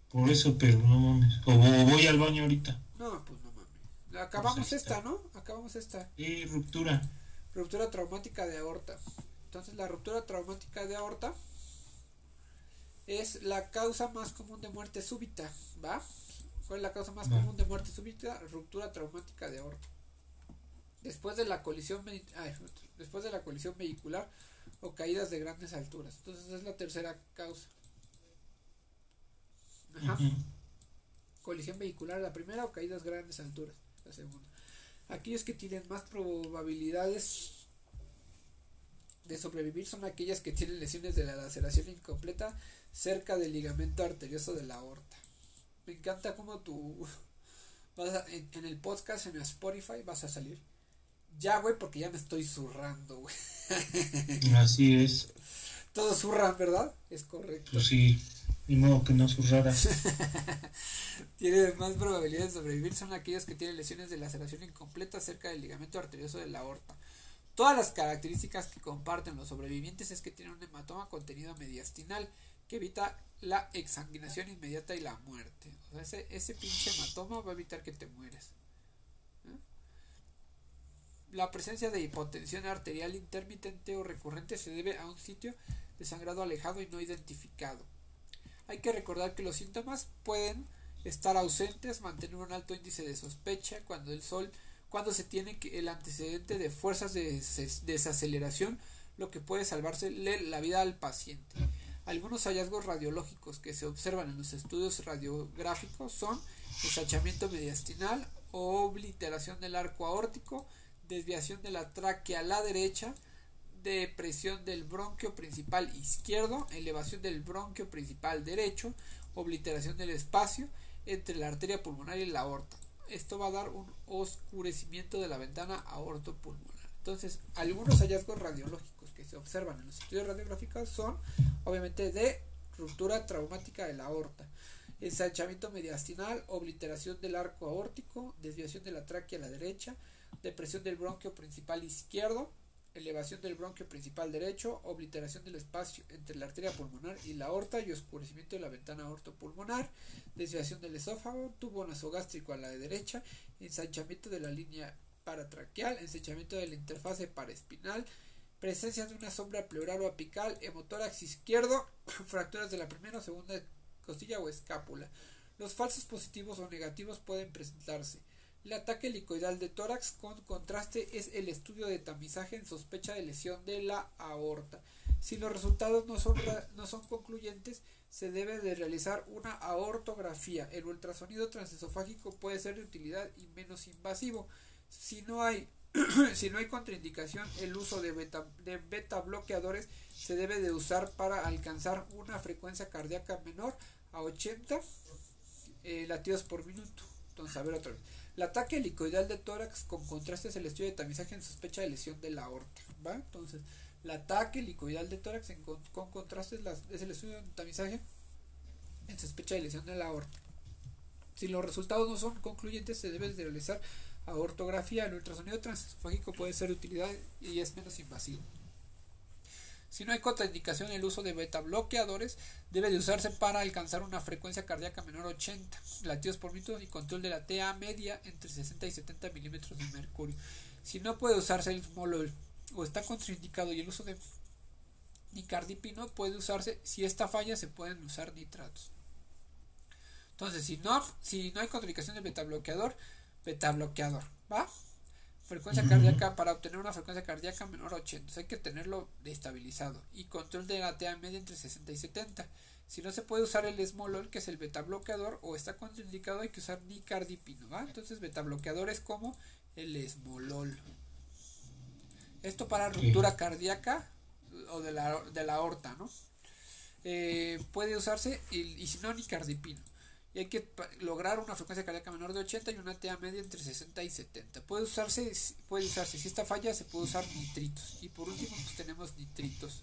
Por eso, pero no mames. O voy al baño ahorita. No, pues Acabamos esta, ¿no? Acabamos esta. Sí, ruptura. Ruptura traumática de aorta. Entonces, la ruptura traumática de aorta es la causa más común de muerte súbita, ¿va? ¿Cuál es la causa más común de muerte súbita? Ruptura traumática de aorta. Después de la colisión, después de la colisión vehicular o caídas de grandes alturas. Entonces es la tercera causa. Ajá. Colisión vehicular la primera o caídas de grandes alturas la segunda. Aquellos que tienen más probabilidades de sobrevivir son aquellas que tienen lesiones de la laceración incompleta cerca del ligamento arterioso de la aorta. Me encanta como tú vas en, el podcast en Spotify vas a salir. Ya, güey, porque ya me estoy zurrando, güey. Así es. Todos zurran, ¿verdad? Es correcto. Pues sí, ni modo que no zurrara. Tiene más probabilidades de sobrevivir son aquellos que tienen lesiones de laceración incompleta cerca del ligamento arterioso de la aorta. Todas las características que comparten los sobrevivientes es que tienen un hematoma contenido mediastinal que evita la exsanguinación inmediata y la muerte. O sea, ese, ese pinche hematoma va a evitar que te mueres. ¿Eh? La presencia de hipotensión arterial intermitente o recurrente se debe a un sitio de sangrado alejado y no identificado. Hay que recordar que los síntomas pueden estar ausentes, mantener un alto índice de sospecha cuando el sol, cuando se tiene el antecedente de fuerzas de desaceleración, lo que puede salvarse la vida al paciente. Algunos hallazgos radiológicos que se observan en los estudios radiográficos son ensachamiento mediastinal, obliteración del arco aórtico, desviación de la tráquea a la derecha, depresión del bronquio principal izquierdo, elevación del bronquio principal derecho, obliteración del espacio entre la arteria pulmonar y la aorta. Esto va a dar un oscurecimiento de la ventana aortopulmonar. Entonces, algunos hallazgos radiológicos que se observan en los estudios radiográficos son obviamente de ruptura traumática de la aorta, ensanchamiento mediastinal, obliteración del arco aórtico, desviación de la tráquea a la derecha, depresión del bronquio principal izquierdo, elevación del bronquio principal derecho, obliteración del espacio entre la arteria pulmonar y la aorta y oscurecimiento de la ventana aortopulmonar, desviación del esófago, tubo nasogástrico a la derecha, ensanchamiento de la línea paratraqueal, ensanchamiento de la interfase paraespinal, presencia de una sombra pleural o apical, hemotórax izquierdo, fracturas de la primera o segunda costilla o escápula. Los falsos positivos o negativos pueden presentarse. El ataque helicoidal de tórax con contraste es el estudio de tamizaje en sospecha de lesión de la aorta. Si los resultados no son, no son concluyentes, se debe de realizar una aortografía. El ultrasonido transesofágico puede ser de utilidad y menos invasivo. Si no hay si no hay contraindicación, el uso de beta, bloqueadores se debe de usar para alcanzar una frecuencia cardíaca menor a 80 eh, latidos por minuto. Entonces, a ver otra vez. El ataque helicoidal de tórax con contraste es el estudio de tamizaje en sospecha de lesión de la aorta. ¿va? Entonces, el ataque helicoidal de tórax con contraste es, el estudio de tamizaje en sospecha de lesión de la aorta. Si los resultados no son concluyentes, se debe de realizar a ortografía, el ultrasonido transesofágico puede ser de utilidad y es menos invasivo. Si no hay contraindicación, el uso de beta bloqueadores debe de usarse para alcanzar una frecuencia cardíaca menor a 80 latidos por minuto y control de la TA media entre 60 y 70 milímetros de mercurio. Si no puede usarse el molol o está contraindicado y el uso de nicardipino puede usarse, si esta falla se pueden usar nitratos. Entonces, si no, si no hay contraindicación del beta bloqueador, beta bloqueador, ¿va? Frecuencia cardíaca, para obtener una frecuencia cardíaca menor a 80, hay que tenerlo estabilizado. Y control de la TA media entre 60 y 70. Si no se puede usar el esmolol, que es el beta bloqueador, o está contraindicado, hay que usar nicardipino, ¿va? Entonces, beta bloqueador es como el esmolol. Esto para ruptura cardíaca o de la, de la aorta, ¿no? Eh, puede usarse y, y si no, ni cardipino. Y hay que lograr una frecuencia cardíaca menor de 80 y una TA media entre 60 y 70. Puede usarse, puede usarse. Si esta falla, se puede usar nitritos. Y por último, pues tenemos nitritos.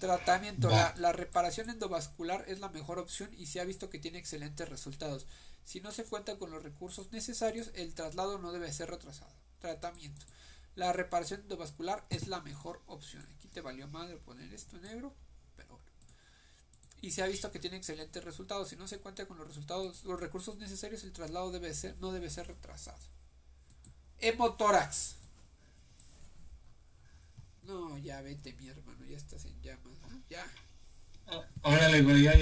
Tratamiento. La, la reparación endovascular es la mejor opción y se ha visto que tiene excelentes resultados. Si no se cuenta con los recursos necesarios, el traslado no debe ser retrasado. Tratamiento. La reparación endovascular es la mejor opción. Aquí te valió madre poner esto en negro. Y se ha visto que tiene excelentes resultados. Si no se cuenta con los resultados, los recursos necesarios, el traslado debe ser, no debe ser retrasado. Hemotórax. No, ya vete, mi hermano, ya estás en llamas. ¿ah? Ya. Órale, güey, ya,